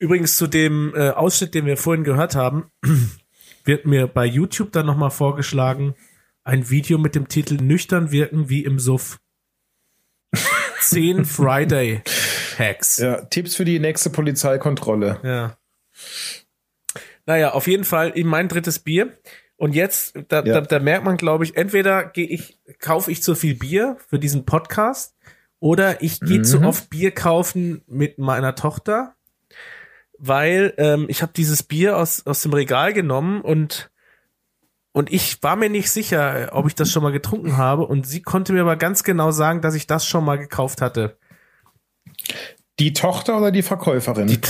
Übrigens zu dem äh, Ausschnitt, den wir vorhin gehört haben, wird mir bei YouTube dann nochmal vorgeschlagen, ein Video mit dem Titel Nüchtern wirken wie im Suff. 10 Friday Hacks. ja, Tipps für die nächste Polizeikontrolle. Ja. Naja, auf jeden Fall in mein drittes Bier. Und jetzt, da, Ja. da, da merkt man, glaube ich, entweder gehe ich, kaufe ich zu viel Bier für diesen Podcast oder ich gehe zu oft Bier kaufen mit meiner Tochter, weil ähm, ich habe dieses Bier aus, aus dem Regal genommen und und ich war mir nicht sicher, ob ich das schon mal getrunken habe. Und sie konnte mir aber ganz genau sagen, dass ich das schon mal gekauft hatte. Die Tochter oder die Verkäuferin?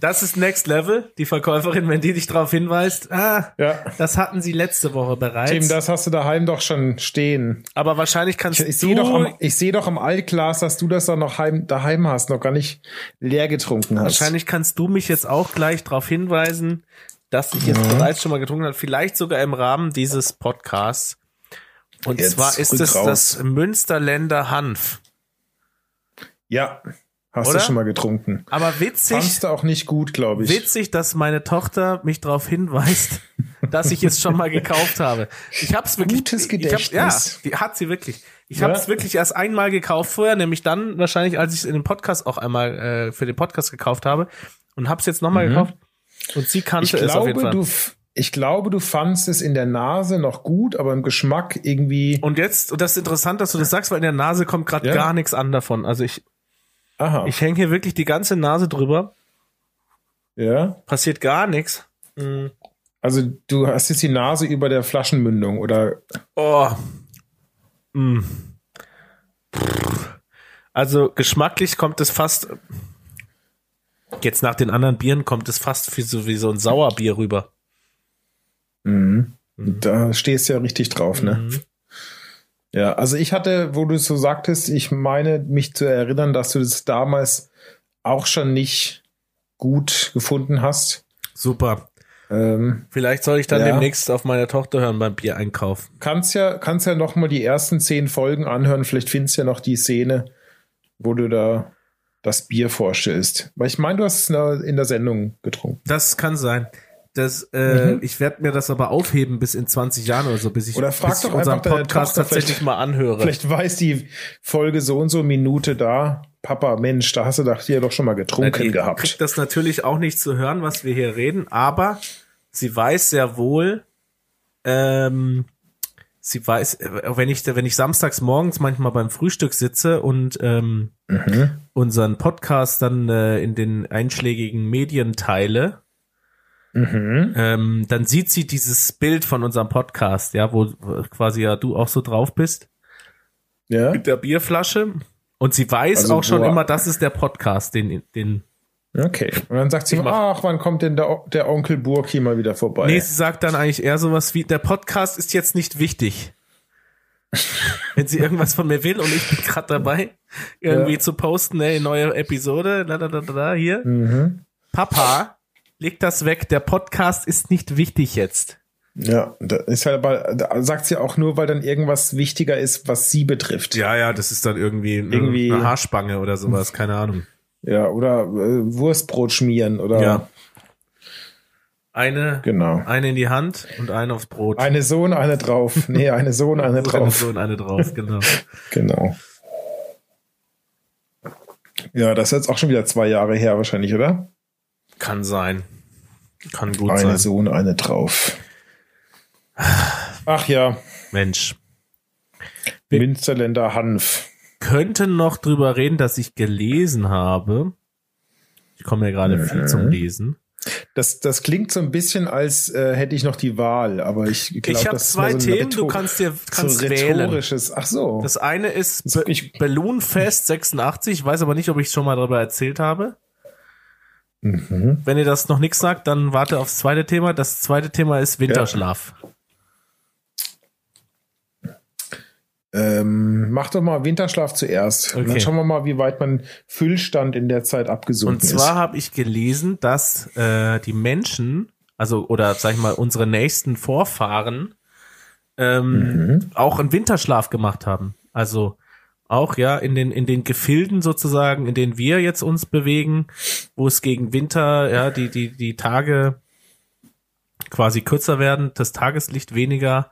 Das ist Next Level, die Verkäuferin, wenn die dich darauf hinweist. Ah, ja. das hatten sie letzte Woche bereits. Tim, das hast du daheim doch schon stehen. aber wahrscheinlich kannst Ich, ich du. sehe doch, am- ich seh doch am Altglas, dass du das dann noch heim, daheim hast, noch gar nicht leer getrunken hast. wahrscheinlich kannst du mich jetzt auch gleich darauf hinweisen, dass ich jetzt bereits schon mal getrunken habe, vielleicht sogar im Rahmen dieses Podcasts. Und Jetzt zwar ist es raus. das Münsterländer Hanf. Ja, hast Oder? du schon mal getrunken. Aber witzig, Fandst du auch nicht gut, glaube ich. witzig, dass meine Tochter mich darauf hinweist, dass ich es schon mal gekauft habe. Ich habe es wirklich. Gutes Ich hab, ja, Gedächtnis. die hat sie wirklich. Ich Ja. habe es wirklich erst einmal gekauft vorher, nämlich dann wahrscheinlich, als ich es in dem Podcast auch einmal äh, für den Podcast gekauft habe und habe es jetzt nochmal gekauft. Und sie Mhm. ich kannte es auf jeden glaube, Fall. du, ich glaube, du fandst es in der Nase noch gut, aber im Geschmack irgendwie. und jetzt, und das ist interessant, dass du das sagst, weil in der Nase kommt gerade Ja. gar nichts an davon. Also ich, Aha. ich hänge hier wirklich die ganze Nase drüber, ja. passiert gar nichts. Mm. Also du hast jetzt die Nase über der Flaschenmündung oder Oh. Mm. Also geschmacklich kommt es fast. Jetzt nach den anderen Bieren kommt es fast wie so, wie so ein Sauerbier rüber. Mhm. Da stehst du ja richtig drauf, ne? Ja, also ich hatte, wo du es so sagtest, ich meine mich zu erinnern, dass du das damals auch schon nicht gut gefunden hast. Super. Ähm, Vielleicht soll ich dann Ja. demnächst auf meine Tochter hören beim Bier einkaufen. kannst ja, kannst ja noch mal die ersten zehn Folgen anhören. Vielleicht findest du ja noch die Szene, wo du da das Bier vorstellst. Weil ich meine, du hast es in der, in der Sendung getrunken. Das kann sein. Das, äh, Mhm. Ich werde mir das aber aufheben bis in 20 Jahren oder so, bis ich, Oder frag bis ich unseren Podcast Tochter, tatsächlich mal anhöre. Vielleicht weiß die Folge so und so Minute da. Papa, Mensch, da hast du doch hier doch schon mal getrunken die gehabt. kriegt das natürlich auch nicht zu hören, was wir hier reden, aber sie weiß sehr wohl, ähm, sie weiß, äh, wenn ich, wenn ich samstags morgens manchmal beim Frühstück sitze und ähm, Mhm. unseren Podcast dann äh, in den einschlägigen Medien teile, Mhm. ähm, dann sieht sie dieses Bild von unserem Podcast, ja, wo quasi ja du auch so drauf bist, Ja. mit der Bierflasche. Und sie weiß Also auch schon er- immer, das ist der Podcast, den, den, Okay. Und dann sagt sie, mach- ach, wann kommt denn der, der Onkel Burki mal wieder vorbei? Nee, sie sagt dann eigentlich eher sowas wie, der Podcast ist jetzt nicht wichtig. Wenn sie irgendwas von mir will und ich bin gerade dabei, irgendwie Ja. zu posten, ey, neue Episode, da, da, da, da, da, hier. Mhm. Papa, leg das weg, der Podcast ist nicht wichtig jetzt. Ja, da ist halt aber, da sagt sie auch nur, weil dann irgendwas wichtiger ist, was sie betrifft. Ja, ja, das ist dann irgendwie, eine- Irgendwie- eine Haarspange oder sowas, keine Ahnung. Ja, oder äh, Wurstbrot schmieren oder Ja. Eine, genau. eine in die Hand und eine aufs Brot. Eine Sohn, eine drauf. Nee, eine Sohn, eine Eine drauf. so und eine drauf, genau. Genau. Ja, das ist jetzt auch schon wieder zwei Jahre her wahrscheinlich, oder? Kann sein. Kann gut Eine sein. Sohn, eine drauf. Ach ja, Mensch. Münsterländer Hanf. könnten noch drüber reden, dass ich gelesen habe. Ich komme ja gerade viel zum Mhm. Lesen. Das, das klingt so ein bisschen, als äh, hätte ich noch die Wahl, aber ich glaube, ich habe das ist zwei mehr so ein Themen, du kannst dir kannst so wählen. rhetorisches. Ach so. Das eine ist Be ich- Balloonfest 86. Ich weiß aber nicht, ob ich schon mal darüber erzählt habe. Mhm. Wenn ihr das noch nichts sagt, dann warte aufs zweite Thema. Das zweite Thema ist Winterschlaf. Ähm, mach doch mal Winterschlaf zuerst. Und Okay. dann schauen wir mal, wie weit mein Füllstand in der Zeit abgesunken Und zwar habe ich gelesen, dass äh, die Menschen, also oder sag ich mal unsere nächsten Vorfahren, ähm, Mhm. auch einen Winterschlaf gemacht haben. Also auch ja in den in den Gefilden sozusagen, in denen wir jetzt uns bewegen, wo es gegen Winter ja die die die Tage quasi kürzer werden, das Tageslicht weniger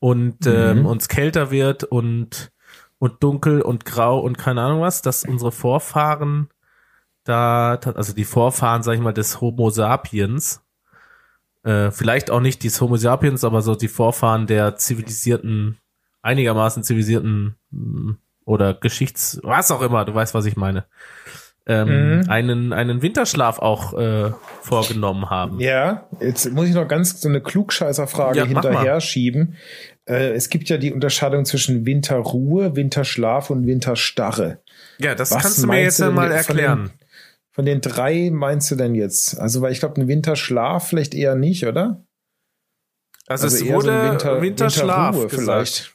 und ähm, uns kälter wird und und dunkel und grau und keine Ahnung was, dass unsere Vorfahren da, also die Vorfahren, sag ich mal, des Homo sapiens, äh, vielleicht auch nicht des Homo sapiens, aber so die Vorfahren der zivilisierten, einigermaßen zivilisierten mh, oder Geschichts, was auch immer, du weißt, was ich meine, ähm, Mhm. einen, einen Winterschlaf auch äh, vorgenommen haben. Ja, jetzt muss ich noch ganz so eine Klugscheißerfrage Ja, hinterher schieben. Äh, es gibt ja die Unterscheidung zwischen Winterruhe, Winterschlaf und Winterstarre. Ja, das Was kannst du mir jetzt du mal jetzt von den- erklären. Von den drei meinst du denn jetzt? Also, weil ich glaube, ein Winterschlaf vielleicht eher nicht, oder? Also, es eher so wurde ein Winter- Winterschlaf Winterruhe vielleicht.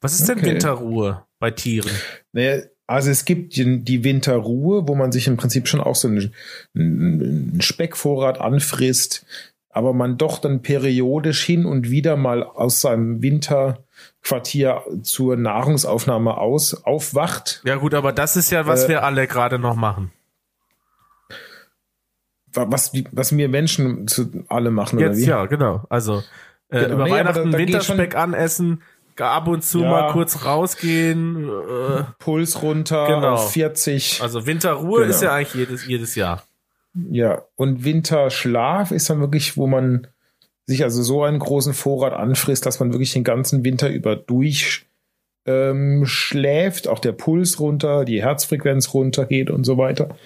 Was ist denn Okay. Winterruhe bei Tieren? Naja, also es gibt die Winterruhe, wo man sich im Prinzip schon auch so einen, einen Speckvorrat anfrisst, aber man doch dann periodisch hin und wieder mal aus seinem Winterquartier zur Nahrungsaufnahme aus aufwacht. Ja gut, aber das ist ja, was Äh, wir alle gerade noch machen. Wa- Was, was wir Menschen zu alle machen, oder Jetzt wie? ja, genau. Also äh, Genau. über Nee, Weihnachten da- da Winterspeck anessen, ab und zu Ja. mal kurz rausgehen. Äh, Puls runter Genau. auf 40. also Winterruhe Genau. ist ja eigentlich jedes, jedes Jahr. Ja, und Winterschlaf ist dann wirklich, wo man sich also so einen großen Vorrat anfrisst, dass man wirklich den ganzen Winter über durch ähm, schläft, auch der Puls runter, die Herzfrequenz runtergeht und so weiter.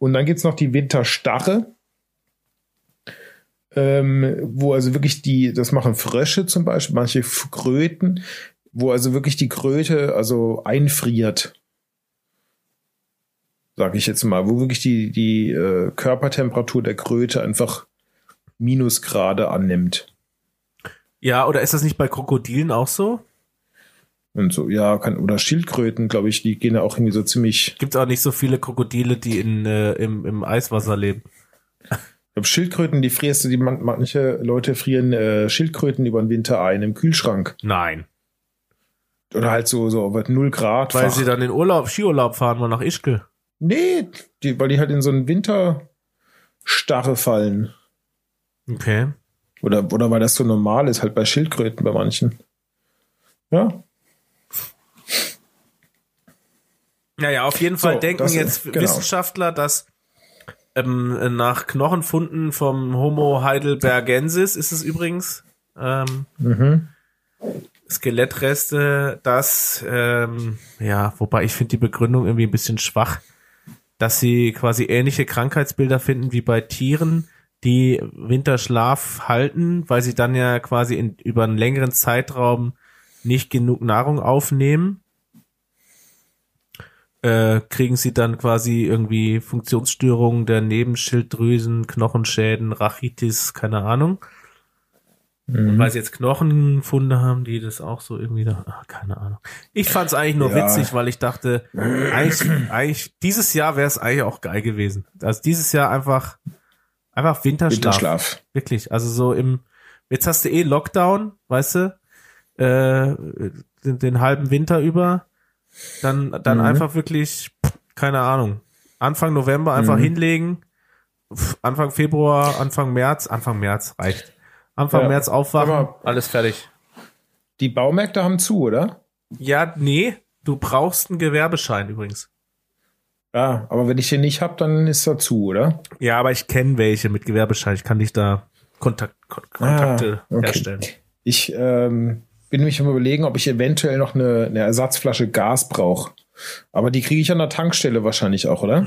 Und dann gibt's noch die Winterstarre, ähm, wo also wirklich die, das machen Frösche zum Beispiel, manche Kröten, wo also wirklich die Kröte also einfriert sag ich jetzt mal, wo wirklich die, die äh, Körpertemperatur der Kröte einfach Minusgrade annimmt. Ja, oder ist das nicht bei Krokodilen auch so? Und so, ja, kann, oder Schildkröten, glaube ich, die gehen ja auch irgendwie so ziemlich. Gibt auch nicht so viele Krokodile, die in, äh, im, im Eiswasser leben. Ich glaube, Schildkröten, die frierst du, die man, manche Leute frieren äh, Schildkröten über den Winter ein im Kühlschrank. Nein. Oder halt so, so auf 0 Grad. Weil sie dann in Urlaub, Skiurlaub fahren wollen nach Ischgl. Nee, die, weil die halt in so einen Winterstarre fallen. Okay. Oder, oder weil das so normal ist, halt bei Schildkröten bei manchen. Ja. Naja, auf jeden Fall So, denken jetzt genau. Wissenschaftler, dass ähm, nach Knochenfunden vom Homo heidelbergensis ist es übrigens ähm, Mhm. Skelettreste, dass ähm, ja, wobei ich finde die Begründung irgendwie ein bisschen schwach, dass sie quasi ähnliche Krankheitsbilder finden wie bei Tieren, die Winterschlaf halten, weil sie dann ja quasi in, über einen längeren Zeitraum nicht genug Nahrung aufnehmen äh, kriegen sie dann quasi irgendwie Funktionsstörungen der Nebenschilddrüsen, Knochenschäden, Rachitis, keine Ahnung. Mhm. Und weil sie jetzt Knochenfunde haben, die das auch so irgendwie da, ah, keine Ahnung. Ich fand es eigentlich nur Ja. witzig, weil ich dachte, eigentlich, eigentlich dieses Jahr wäre es eigentlich auch geil gewesen. Also dieses Jahr einfach, einfach Winterschlaf. Winterschlaf. Wirklich. Also so im, jetzt hast du eh Lockdown, weißt du, äh, den, den halben Winter über. Dann, dann Mhm. einfach wirklich, keine Ahnung, Anfang November einfach Mhm. hinlegen. Anfang Februar, Anfang März, Anfang März reicht. Anfang Ja. März aufwachen, Aber- alles fertig. Die Baumärkte haben zu, oder? Ja, nee, du brauchst einen Gewerbeschein übrigens. Ja, aber wenn ich den nicht habe, dann ist er zu, oder? Ja, aber ich kenne welche mit Gewerbeschein. Ich kann dich da Kontakt, Kon Kontakte Ah, okay. herstellen. Ich ähm, bin nämlich am überlegen, ob ich eventuell noch eine, eine Ersatzflasche Gas brauche. Aber die kriege ich an der Tankstelle wahrscheinlich auch, oder?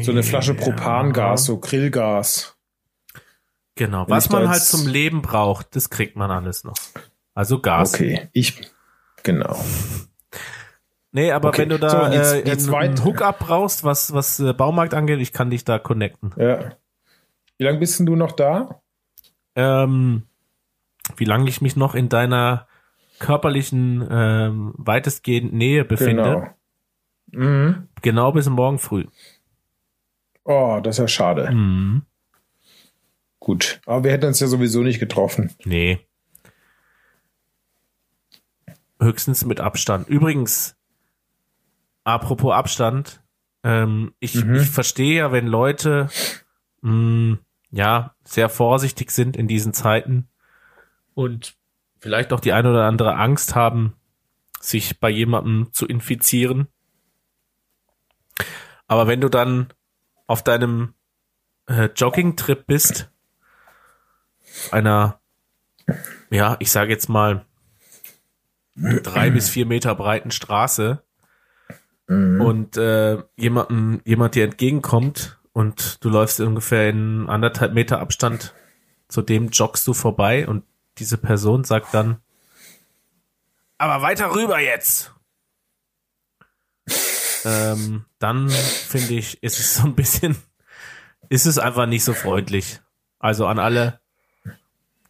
So eine Flasche Propangas, so Grillgas. Genau, was man halt zum Leben braucht, das kriegt man alles noch. Also Gas. Okay, ich genau. Nee, aber Okay, wenn du da so, äh, die einen zweite- Hookup brauchst, was, was äh, Baumarkt angeht, ich kann dich da connecten. Ja. Wie lange bist denn du noch da? Ähm, wie lange ich mich noch in deiner körperlichen ähm, weitestgehend Nähe befinde. Genau. Mhm. Genau bis morgen früh. Oh, das ist ja schade. Mhm. Gut. Aber wir hätten uns ja sowieso nicht getroffen. Nee. Höchstens mit Abstand. Übrigens, apropos Abstand, ähm, ich, Mhm. ich verstehe ja, wenn Leute mh, ja sehr vorsichtig sind in diesen Zeiten und vielleicht auch die eine oder andere Angst haben, sich bei jemandem zu infizieren. Aber wenn du dann auf deinem äh, Jogging-Trip bist, einer ja, ich sage jetzt mal, drei bis vier Meter breiten Straße und äh, jemandem, jemand dir entgegenkommt und du läufst ungefähr in anderthalb Meter Abstand, zu dem joggst du vorbei und diese Person sagt dann, aber weiter rüber jetzt. ähm, dann finde ich, ist es so ein bisschen, ist es einfach nicht so freundlich. Also an alle,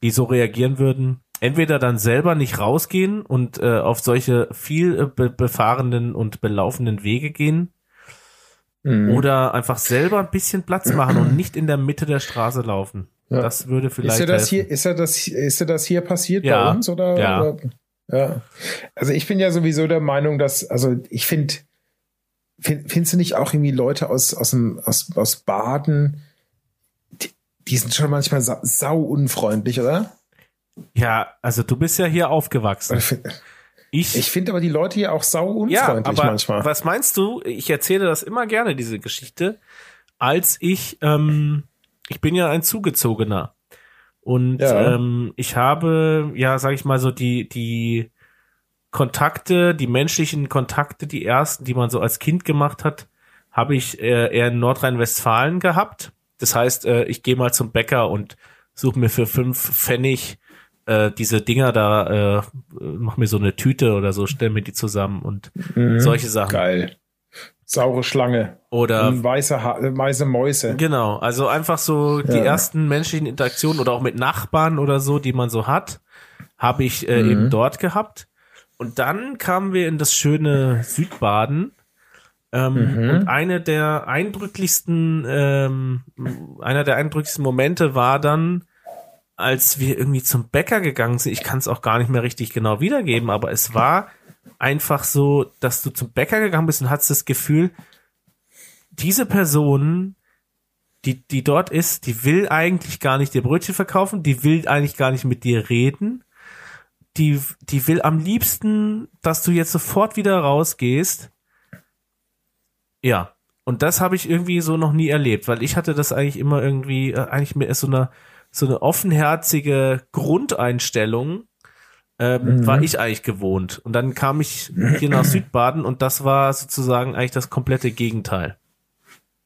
die so reagieren würden, entweder dann selber nicht rausgehen und äh, auf solche viel äh, be befahrenen und belaufenen Wege gehen Mhm. oder einfach selber ein bisschen Platz machen und nicht in der Mitte der Straße laufen. Ja. Das würde vielleicht Ist ja das helfen. hier, ist ja das, ist ja das hier passiert Ja. bei uns oder? Ja. oder? Ja. Also ich bin ja sowieso der Meinung, dass, also ich finde, find, findest du nicht auch irgendwie Leute aus, aus, dem, aus, aus Baden, die, die sind schon manchmal sau, sau unfreundlich, oder? Ja, also du bist ja hier aufgewachsen. Ich finde Ich, find aber die Leute hier auch sau ja, unfreundlich aber manchmal. was meinst du? Ich erzähle das immer gerne, diese Geschichte, als ich, ähm, ich bin ja ein Zugezogener. Und Ja. ähm, ich habe, ja, sag ich mal so, die, die Kontakte, die menschlichen Kontakte, die ersten, die man so als Kind gemacht hat, habe ich äh, eher in Nordrhein-Westfalen gehabt. Das heißt, äh, ich gehe mal zum Bäcker und suche mir für fünf Pfennig äh, diese Dinger da, äh, mach mir so eine Tüte oder so, stell mir die zusammen und Mhm. solche Sachen. Geil. Saure Schlange. Oder weiße, ha äh, weiße Mäuse. Genau, also einfach so die Ja. ersten menschlichen Interaktionen oder auch mit Nachbarn oder so, die man so hat, habe ich äh, Mhm. eben dort gehabt. Und dann kamen wir in das schöne Südbaden. Ähm, Mhm. Und eine der eindrücklichsten, ähm, einer der eindrücklichsten Momente war dann, als wir irgendwie zum Bäcker gegangen sind, ich kann es auch gar nicht mehr richtig genau wiedergeben, aber es war einfach so, dass du zum Bäcker gegangen bist und hattest das Gefühl, diese Person, die, die dort ist, die will eigentlich gar nicht dir Brötchen verkaufen, die will eigentlich gar nicht mit dir reden, die, die will am liebsten, dass du jetzt sofort wieder rausgehst. Ja. Und das habe ich irgendwie so noch nie erlebt, weil ich hatte das eigentlich immer irgendwie, äh, eigentlich mir ist so eine, so eine offenherzige Grundeinstellung, ähm, Mhm. war ich eigentlich gewohnt. Und dann kam ich hier nach Südbaden und das war sozusagen eigentlich das komplette Gegenteil.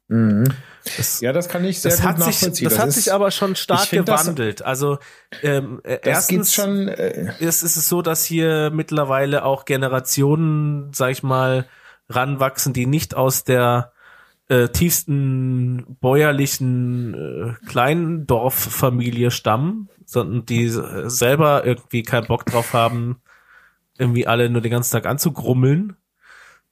Das, Ja, das kann ich sehr das gut hat sich, nachvollziehen. das hat ist- sich aber schon stark find das- gewandelt. also ähm, äh, das erstens schon. Äh, ist, ist es so, dass hier mittlerweile auch Generationen, sag ich mal, ranwachsen, die nicht aus der äh, tiefsten bäuerlichen äh, Kleindorffamilie stammen, sondern die selber irgendwie keinen Bock drauf haben, irgendwie alle nur den ganzen Tag anzugrummeln.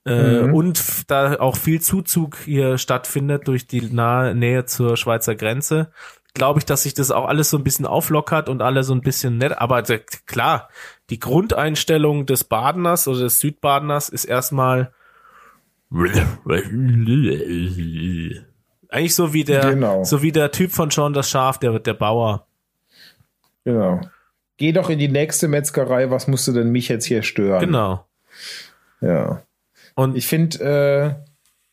Äh, Mhm. Und da auch viel Zuzug hier stattfindet durch die nahe Nähe zur Schweizer Grenze, glaube ich, dass sich das auch alles so ein bisschen auflockert und alle so ein bisschen nett. Aber klar, die Grundeinstellung des Badeners oder des Südbadeners ist erstmal eigentlich so wie der, Genau. so wie der Typ von Sean das Schaf, der der Bauer. Genau. Geh doch in die nächste Metzgerei. Was musst du denn mich jetzt hier stören? Genau. Ja. Und Ich finde, äh,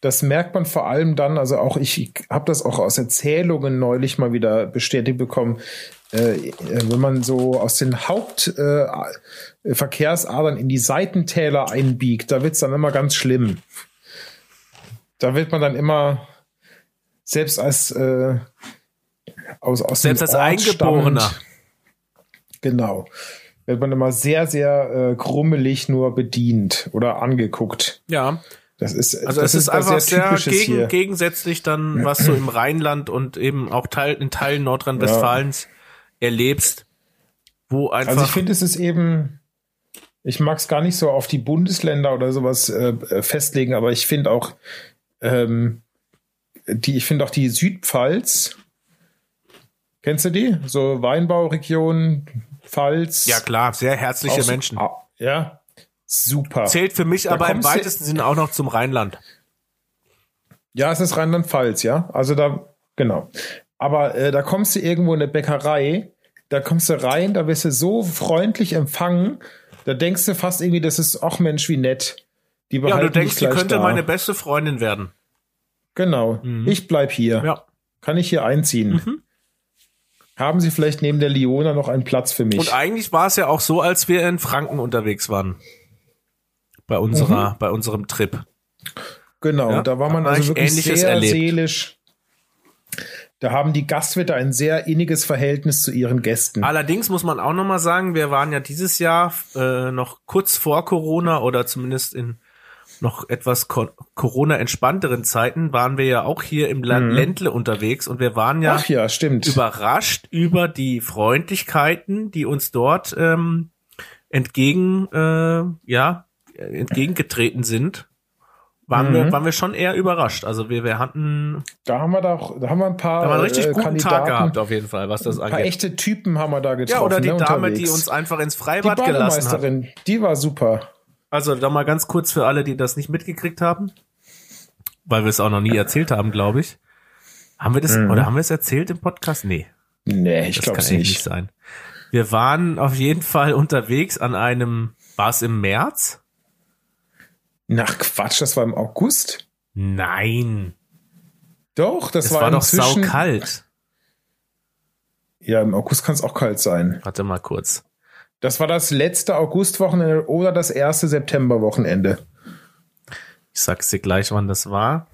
das merkt man vor allem dann, also auch ich, habe das auch aus Erzählungen neulich mal wieder bestätigt bekommen, äh, äh, wenn man so aus den Hauptverkehrsadern äh, Verkehrsadern in die Seitentäler einbiegt, da wird's dann immer ganz schlimm. Da wird man dann immer, selbst als äh, aus, aus selbst dem als Ort Eingeborener. stammend, Genau. Wird man immer sehr, sehr äh, krummelig nur bedient oder angeguckt. Ja. Das ist, Also das es ist, was einfach sehr Typisches gegen, gegensätzlich dann, was du im Rheinland und eben auch Teil, in Teilen Nordrhein-Westfalens erlebst, wo einfach Also ich finde, es ist eben, ich mag es gar nicht so auf die Bundesländer oder sowas äh, festlegen, aber ich finde auch, ähm, die, ich finde auch die Südpfalz, kennst du die? So Weinbauregion, Pfalz. ja klar, sehr herzliche so- Menschen. Ja, super. Zählt für mich Da aber im weitesten Sinne auch noch zum Rheinland. Ja, es ist Rheinland-Pfalz, ja. Also da, genau. Aber äh, da kommst du irgendwo in eine Bäckerei, da kommst du rein, da wirst du so freundlich empfangen, da denkst du fast irgendwie, das ist, ach Mensch, wie nett. Die Ja, du denkst, die könnte da. meine beste Freundin werden. Genau. Ich bleib hier. Ja. Kann ich hier einziehen? Mhm. Haben Sie vielleicht neben der Liona noch einen Platz für mich? Und eigentlich war es ja auch so, als wir in Franken unterwegs waren. Bei unserer, bei unserem Trip. Genau, Ja, da war man also ich wirklich Ähnliches sehr erlebt. seelisch. Da haben die Gastwirte ein sehr inniges Verhältnis zu ihren Gästen. Allerdings muss man auch nochmal sagen, wir waren ja dieses Jahr äh, noch kurz vor Corona oder zumindest in noch etwas Co Corona entspannteren Zeiten waren wir ja auch hier im Land Ländle unterwegs und wir waren ja, Mhm. Ja, stimmt. überrascht über die Freundlichkeiten, die uns dort ähm, entgegen äh, ja entgegengetreten sind. Waren, Mhm. wir, waren wir schon eher überrascht. Also wir, wir hatten Da haben wir doch, da haben wir ein paar da haben wir einen richtig äh, guten Kandidaten, Tag gehabt auf jeden Fall, was das ein paar angeht. echte Typen haben wir da getroffen. Ja, oder die ne, Dame, unterwegs. die uns einfach ins die Freibad gelassen hat. Die war super. Also da mal ganz kurz für alle, die das nicht mitgekriegt haben, weil wir es auch noch nie erzählt haben, glaube ich. Haben wir das oder haben wir es erzählt im Podcast? Nee, Nee, ich das glaube kann es eigentlich nicht nicht. sein. Wir waren auf jeden Fall unterwegs an einem, war es im März? Nach Quatsch, das war im August. Nein, Doch, das es war, war, doch inzwischen. saukalt. Ja, im August kann es auch kalt sein. Warte mal kurz. Das war das letzte Augustwochenende oder das erste Septemberwochenende. Ich sag's dir gleich, wann das war.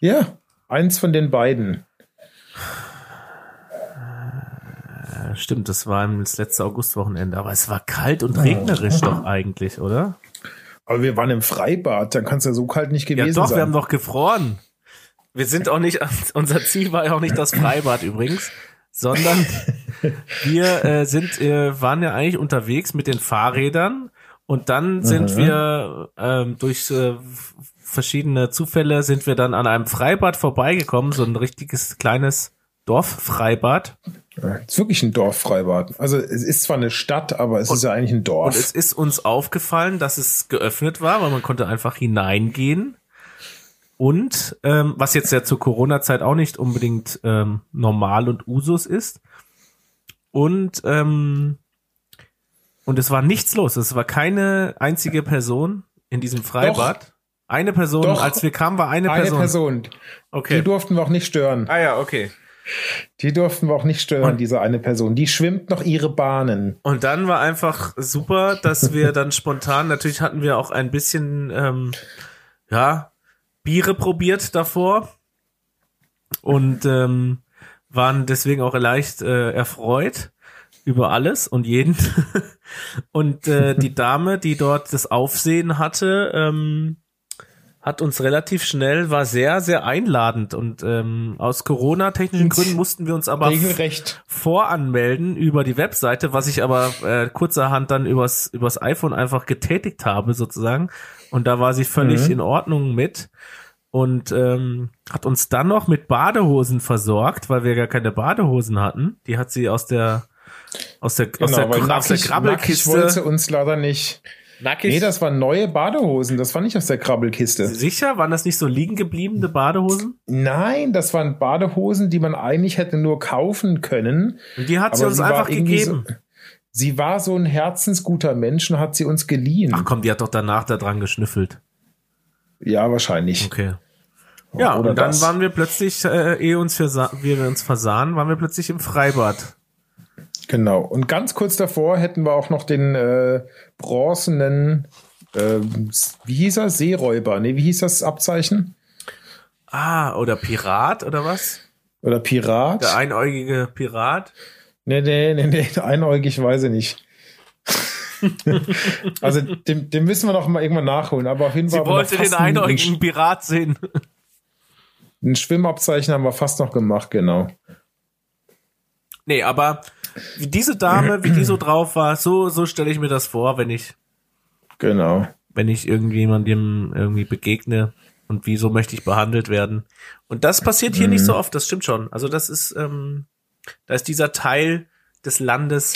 Ja, eins von den beiden. Ja, stimmt, das war das letzte Augustwochenende, aber es war kalt und regnerisch doch eigentlich, oder? Aber wir waren im Freibad, dann kann es ja so kalt nicht Ja gewesen doch, sein. wir haben doch gefroren. Wir sind auch nicht, unser Ziel war ja auch nicht das Freibad übrigens, sondern wir äh, sind, äh, waren ja eigentlich unterwegs mit den Fahrrädern und dann sind wir ähm, durch äh, verschiedene Zufälle sind wir dann an einem Freibad vorbeigekommen, so ein richtiges kleines Dorffreibad. Ja, ist wirklich ein Dorffreibad. Also es ist zwar eine Stadt, aber es ist ja eigentlich ein Dorf. Und es ist uns aufgefallen, dass es geöffnet war, weil man konnte einfach hineingehen. Und ähm, was jetzt ja zur Corona-Zeit auch nicht unbedingt ähm, normal und Usus ist. Und ähm, und es war nichts los. Es war keine einzige Person in diesem Freibad. Eine Person, Doch. als wir kamen, war eine, eine Person. Person. Okay. Die durften wir auch nicht stören. Ah ja, okay. Die durften wir auch nicht stören, Und- diese eine Person. Die schwimmt noch ihre Bahnen. Und dann war einfach super, dass wir dann spontan, natürlich hatten wir auch ein bisschen, ähm, ja, Biere probiert davor und ähm, waren deswegen auch leicht äh, erfreut über alles und jeden. und äh, die Dame, die dort das Aufsehen hatte, ähm, hat uns relativ schnell, war sehr, sehr einladend und ähm, aus Corona-technischen Gründen mussten wir uns aber Regelrecht. voranmelden über die Webseite, was ich aber äh, kurzerhand dann übers, übers iPhone einfach getätigt habe sozusagen. Und da war sie völlig Mhm. in Ordnung mit und ähm, hat uns dann noch mit Badehosen versorgt, weil wir gar keine Badehosen hatten. Die hat sie aus der aus der aus der, Genau, aus der nackig, nackig Krabbelkiste. wollte uns leider nicht. Nackig. Nee, das waren neue Badehosen. Das war nicht aus der Krabbelkiste. Sicher? Waren das nicht so liegen gebliebene Badehosen? Nein, das waren Badehosen, die man eigentlich hätte nur kaufen können. Und die hat sie uns einfach gegeben. So, sie war so ein herzensguter Mensch und hat sie uns geliehen. Ach komm, die hat doch danach da dran geschnüffelt. Ja, wahrscheinlich. Okay. Ja, Oder und dann das. waren wir plötzlich, äh, ehe uns wir uns versahen, waren wir plötzlich im Freibad. Genau. Und ganz kurz davor hätten wir auch noch den äh, bronzenen, äh, wie hieß er? Seeräuber. Nee, wie hieß das Abzeichen? Ah, oder Pirat oder was? Oder Pirat? Der einäugige Pirat. Nee, nee, nee, nee, einäugig weiß ich nicht. also den, den müssen wir noch mal irgendwann nachholen, aber auf jeden Sie Fall. wir wollte den einäugigen Pirat sehen. Ein Schwimmabzeichen haben wir fast noch gemacht, genau. Nee, aber wie diese Dame, wie die so drauf war, so, so stelle ich mir das vor, wenn ich, Genau. wenn ich irgendjemandem irgendwie begegne und wieso möchte ich behandelt werden. Und das passiert hier nicht so oft, das stimmt schon. Also das ist, ähm, da ist dieser Teil des Landes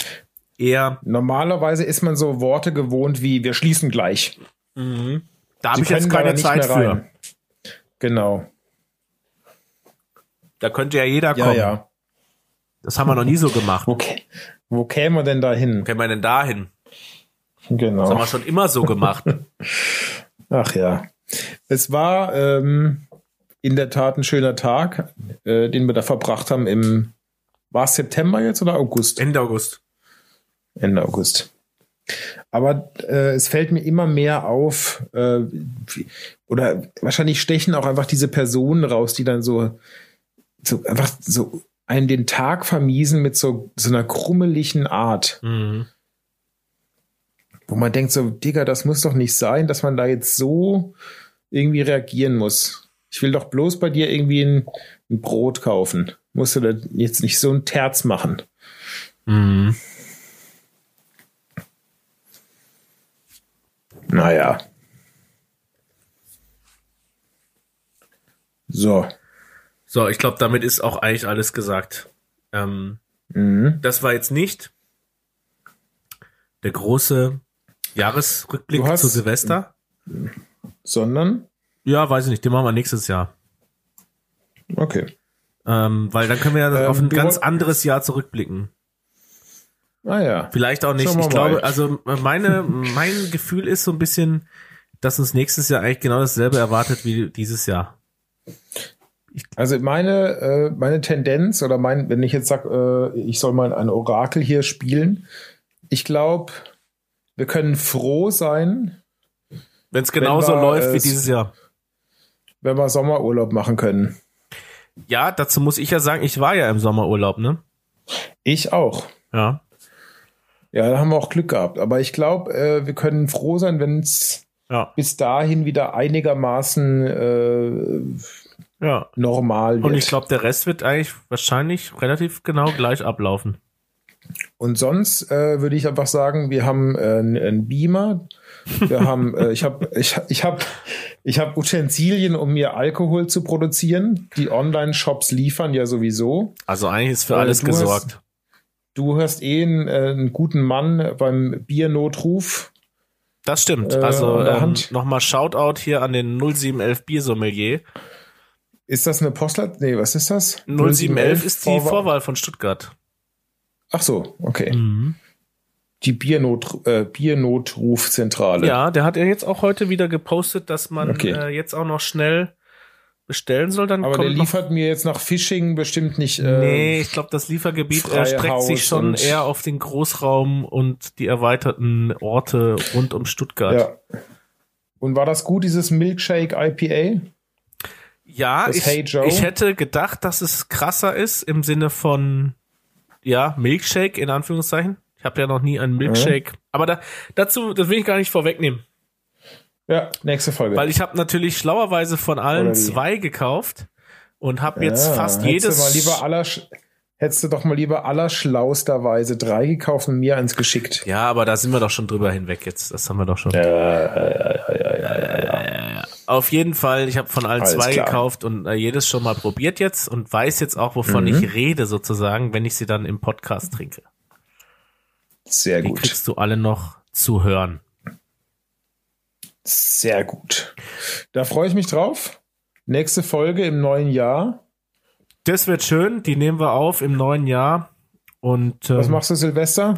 eher, Normalerweise ist man so Worte gewohnt wie wir schließen gleich. da habe ich jetzt keine Zeit für. Genau. Da könnte ja jeder Ja, kommen. ja. Das haben wir noch nie so gemacht. Wo, kä- wo kämen wir denn da hin? Wo kämen wir denn da hin? Das haben Genau. wir schon immer so gemacht. Ach ja. Es war ähm, in der Tat ein schöner Tag, äh, den wir da verbracht haben im, war es September jetzt oder August? Ende August. Ende August. Aber äh, es fällt mir immer mehr auf, äh, oder wahrscheinlich stechen auch einfach diese Personen raus, die dann so, so einfach so einen den Tag vermiesen mit so, so einer krummeligen Art, Mhm. wo man denkt so, Digga, das muss doch nicht sein, dass man da jetzt so irgendwie reagieren muss. Ich will doch bloß bei dir irgendwie ein, ein Brot kaufen. Musst du da jetzt nicht so ein Terz machen. Mhm. Naja. So. So, ich glaube, damit ist auch eigentlich alles gesagt. Ähm, Mhm. das war jetzt nicht der große Jahresrückblick hast- zu Silvester. Sondern? Ja, weiß ich nicht, den machen wir nächstes Jahr. Okay. Ähm, weil dann können wir ja Ähm, auf ein wir ganz anderes Jahr zurückblicken. Ah ja. Vielleicht auch nicht. Ich glaube, mal. also meine, mein Gefühl ist so ein bisschen, dass uns nächstes Jahr eigentlich genau dasselbe erwartet wie dieses Jahr. Also meine, äh, meine Tendenz oder mein, wenn ich jetzt sage, äh, ich soll mal ein Orakel hier spielen, ich glaube, wir können froh sein, Wenn es genauso läuft wie es- dieses Jahr. wenn wir Sommerurlaub machen können. Ja, dazu muss ich ja sagen, ich war ja im Sommerurlaub, ne? Ich auch. Ja. Ja, da haben wir auch Glück gehabt. Aber ich glaube, äh, wir können froh sein, wenn es Ja. bis dahin wieder einigermaßen äh, Ja. normal wird. Und ich glaube, der Rest wird eigentlich wahrscheinlich relativ genau gleich ablaufen. Und sonst äh, würde ich einfach sagen, wir haben äh, einen Beamer. Wir haben, äh, ich habe, ich, ich habe, ich habe Utensilien, um mir Alkohol zu produzieren. Die Online-Shops liefern ja sowieso. Also eigentlich ist für Äh, alles du hast- gesorgt. du hast eh einen, äh, einen guten Mann beim Biernotruf. Das stimmt. Äh, also der ähm, nochmal Shoutout hier an den 0711 Biersommelier. Ist das eine Postleitzahl? Nee, was ist das? 0711 ist die Vorwahl- Vorwahl von Stuttgart. Ach so, okay. Mhm. Die Biernot, äh, Biernotrufzentrale. Ja, der hat ja jetzt auch heute wieder gepostet, dass man Okay. äh, jetzt auch noch schnell bestellen soll. Dann Aber der liefert mir jetzt nach Phishing bestimmt nicht. Äh, Nee, ich glaube, das Liefergebiet freie erstreckt sich schon eher auf den Großraum und die erweiterten Orte rund um Stuttgart. Ja. Und war das gut, dieses Milkshake IPA? Ja, Das ich, Hey ich hätte gedacht, dass es krasser ist im Sinne von, ja, Milkshake in Anführungszeichen. Ich habe ja noch nie einen Milkshake. Aber da, dazu, das will ich gar nicht vorwegnehmen. Ja, nächste Folge. Weil ich habe natürlich schlauerweise von allen zwei gekauft und habe jetzt Ja, fast jedes... Du mal lieber aller, hättest du doch mal lieber allerschlausterweise drei gekauft und mir eins geschickt. ja, aber da sind wir doch schon drüber hinweg jetzt. Das haben wir doch schon. Auf jeden Fall, ich habe von allen Alles zwei klar. gekauft und äh, jedes schon mal probiert jetzt und weiß jetzt auch, wovon Mhm. ich rede sozusagen, wenn ich sie dann im Podcast trinke. Sehr Die gut. kriegst du alle noch zu hören. Sehr gut. Da freue ich mich drauf. Nächste Folge im neuen Jahr. Das wird schön, die nehmen wir auf im neuen Jahr. Und Was ähm, machst du Silvester?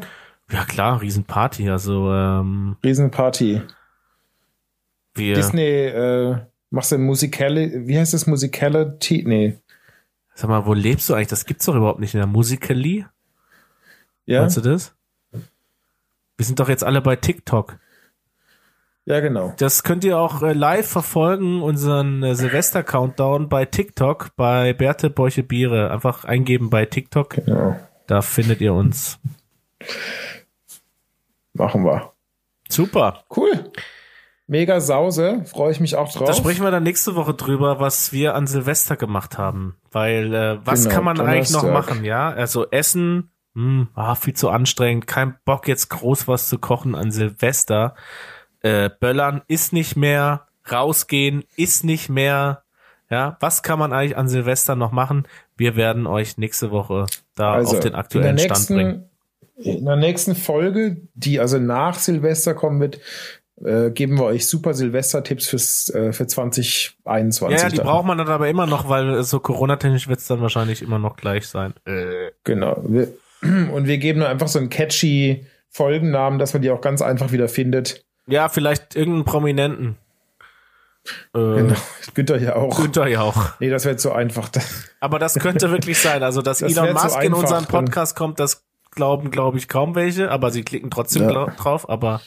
ja klar, Riesenparty. Also ähm, Riesenparty. wir, Disney, äh, machst du Musikali, wie heißt das Musicality? Nee. sag mal, wo lebst du eigentlich? Das gibt's doch überhaupt nicht in der Musically. Ja? Meinst du das? Wir sind doch jetzt alle bei TikTok. Ja, genau. Das könnt ihr auch äh, live verfolgen, unseren äh, Silvester-Countdown bei TikTok, bei Berthe Bäuche Biere. Einfach eingeben bei TikTok, genau. da findet ihr uns. Machen wir. Super. Cool. Mega Sause. Freue ich mich auch drauf. Da sprechen wir dann nächste Woche drüber, was wir an Silvester gemacht haben. Weil, äh, was Genau, kann man eigentlich noch Donnerstag. machen, ja? Also Essen, hm, ah, viel zu anstrengend, kein Bock jetzt groß was zu kochen an Silvester. Äh, Böllern ist nicht mehr, rausgehen ist nicht mehr. Ja, was kann man eigentlich an Silvester noch machen? Wir werden euch nächste Woche da also, auf den aktuellen Stand bringen. In der nächsten Folge, die also nach Silvester kommen wird, äh, geben wir euch super Silvester-Tipps fürs, äh, für 2021. Ja, ja, die dann. braucht man dann aber immer noch, weil so Corona-technisch wird es dann wahrscheinlich immer noch gleich sein. Äh. Genau. Wir, und wir geben nur einfach so einen catchy Folgennamen, dass man die auch ganz einfach wieder findet. Ja, vielleicht irgendeinen Prominenten. Äh, Genau. Günther ja auch. Günther ja auch. Nee, das wäre zu einfach. Aber das könnte wirklich sein. Also, dass Das Elon Musk in unseren Podcast kommt, das glauben, glaube ich, kaum welche. Aber sie klicken trotzdem Ja. drauf. Aber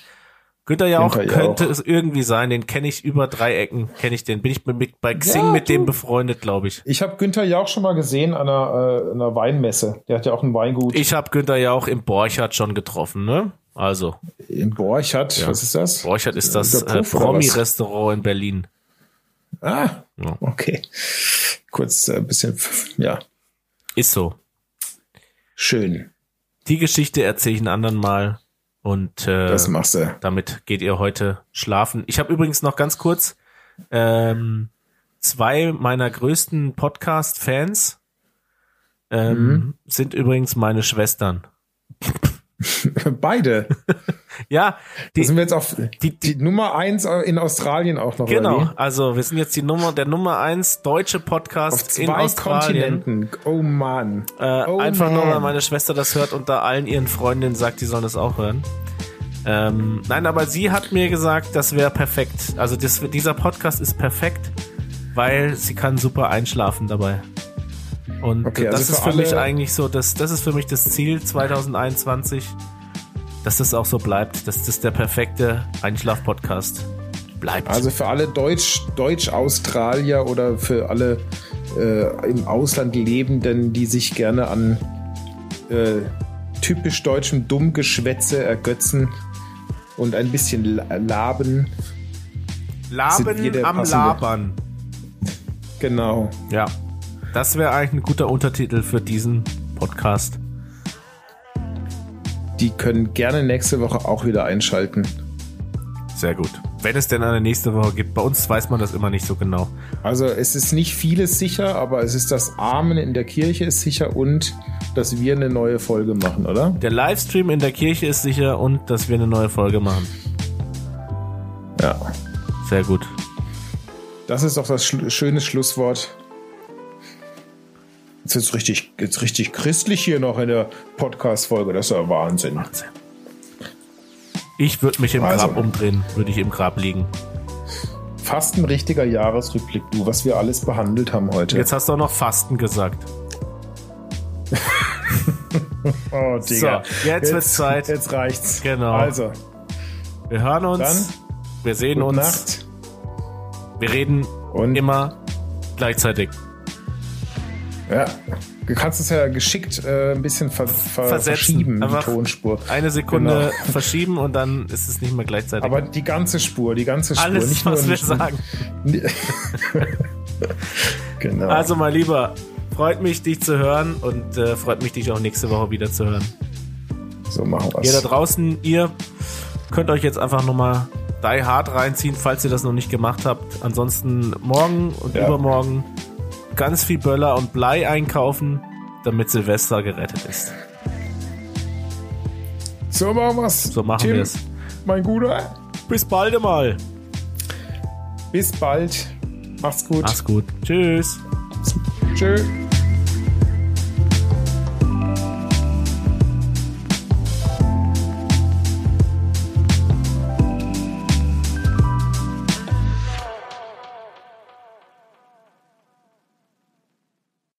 Günther ja auch Günther könnte Jauch. es irgendwie sein. Den kenne ich über drei Ecken. Kenne ich den. Bin ich mit, bei Xing Ja, mit dem du. befreundet, glaube ich. Ich habe Günther ja auch schon mal gesehen an einer, äh, einer Weinmesse. Der hat ja auch ein Weingut Ich habe Günther ja auch im Borchardt schon getroffen, ne? Also, in Borchardt. Was ist das? Borchardt ist das äh? Promi-Restaurant in Berlin. Ah, Ja. okay. Kurz äh, ein bisschen, ja, Ist so. schön. Die Geschichte erzähle ich einen anderen Mal. Und äh, Das machst du. Damit geht ihr heute schlafen. Ich habe übrigens noch ganz kurz ähm, zwei meiner größten Podcast-Fans ähm, Mhm. sind übrigens meine Schwestern. Beide. Ja, die, sind wir jetzt auf die, die die, Nummer eins in Australien auch noch. genau. Also wir sind jetzt die Nummer der Nummer eins deutsche Auf Podcast in zwei Australien. Kontinenten. Oh Mann. Äh, oh einfach nur, man. weil meine Schwester das hört und da allen ihren Freundinnen sagt, die sollen das auch hören. Ähm, nein, aber sie hat mir gesagt, das wäre perfekt. Also das, dieser Podcast ist perfekt, weil sie kann super einschlafen dabei. Und Okay, das also ist für für mich eigentlich so, das, das ist für mich das Ziel 2021, dass das auch so bleibt, dass das der perfekte Einschlaf-Podcast bleibt. Also für alle Deutsch, Deutsch-Australier oder für alle äh, im Ausland Lebenden, die sich gerne an äh, typisch deutschem Dummgeschwätze ergötzen und ein bisschen la- laben. Laben am passende- Labern. Genau. Ja, das wäre eigentlich ein guter Untertitel für diesen Podcast. Die können gerne nächste Woche auch wieder einschalten. Sehr gut. Wenn es denn eine nächste Woche gibt. Bei uns weiß man das immer nicht so genau. Also es ist nicht vieles sicher, aber es ist das Amen in der Kirche ist sicher und dass wir eine neue Folge machen, oder? Der Livestream in der Kirche ist sicher und dass wir eine neue Folge machen. Ja. Sehr gut. Das ist doch das schl schöne Schlusswort. Jetzt ist richtig, jetzt richtig christlich hier noch in der Podcast-Folge. Das ist ja Wahnsinn. Wahnsinn. Ich würde mich im Also. Grab umdrehen, würde ich im Grab liegen. Fast ein richtiger Jahresrückblick, du, was wir alles behandelt haben heute. Jetzt hast du auch noch Fasten gesagt. oh, Digga. So, jetzt wird's Zeit. Jetzt reicht's. Genau. Also, Wir hören uns, Dann, wir sehen uns, Nacht. wir reden Und immer gleichzeitig. Ja, du kannst es ja geschickt äh, ein bisschen ver ver Versetzen. verschieben, die Tonspur. Eine Sekunde Genau. verschieben und dann ist es nicht mehr gleichzeitig. Aber die ganze Spur, die ganze Spur. Alles, nicht was nur wir sagen. genau. Also, mein Lieber, freut mich, dich zu hören und äh, freut mich, dich auch nächste Woche wieder zu hören. so machen Ihr da draußen, ihr könnt euch jetzt einfach nochmal Die Hard reinziehen, falls ihr das noch nicht gemacht habt. Ansonsten morgen und Ja. übermorgen ganz viel Böller und Blei einkaufen, damit Silvester gerettet ist. So machen wir's. So machen Tim, wir's. Mein Guter. Bis bald mal. Bis bald. Macht's gut. Mach's gut. Tschüss. Tschö.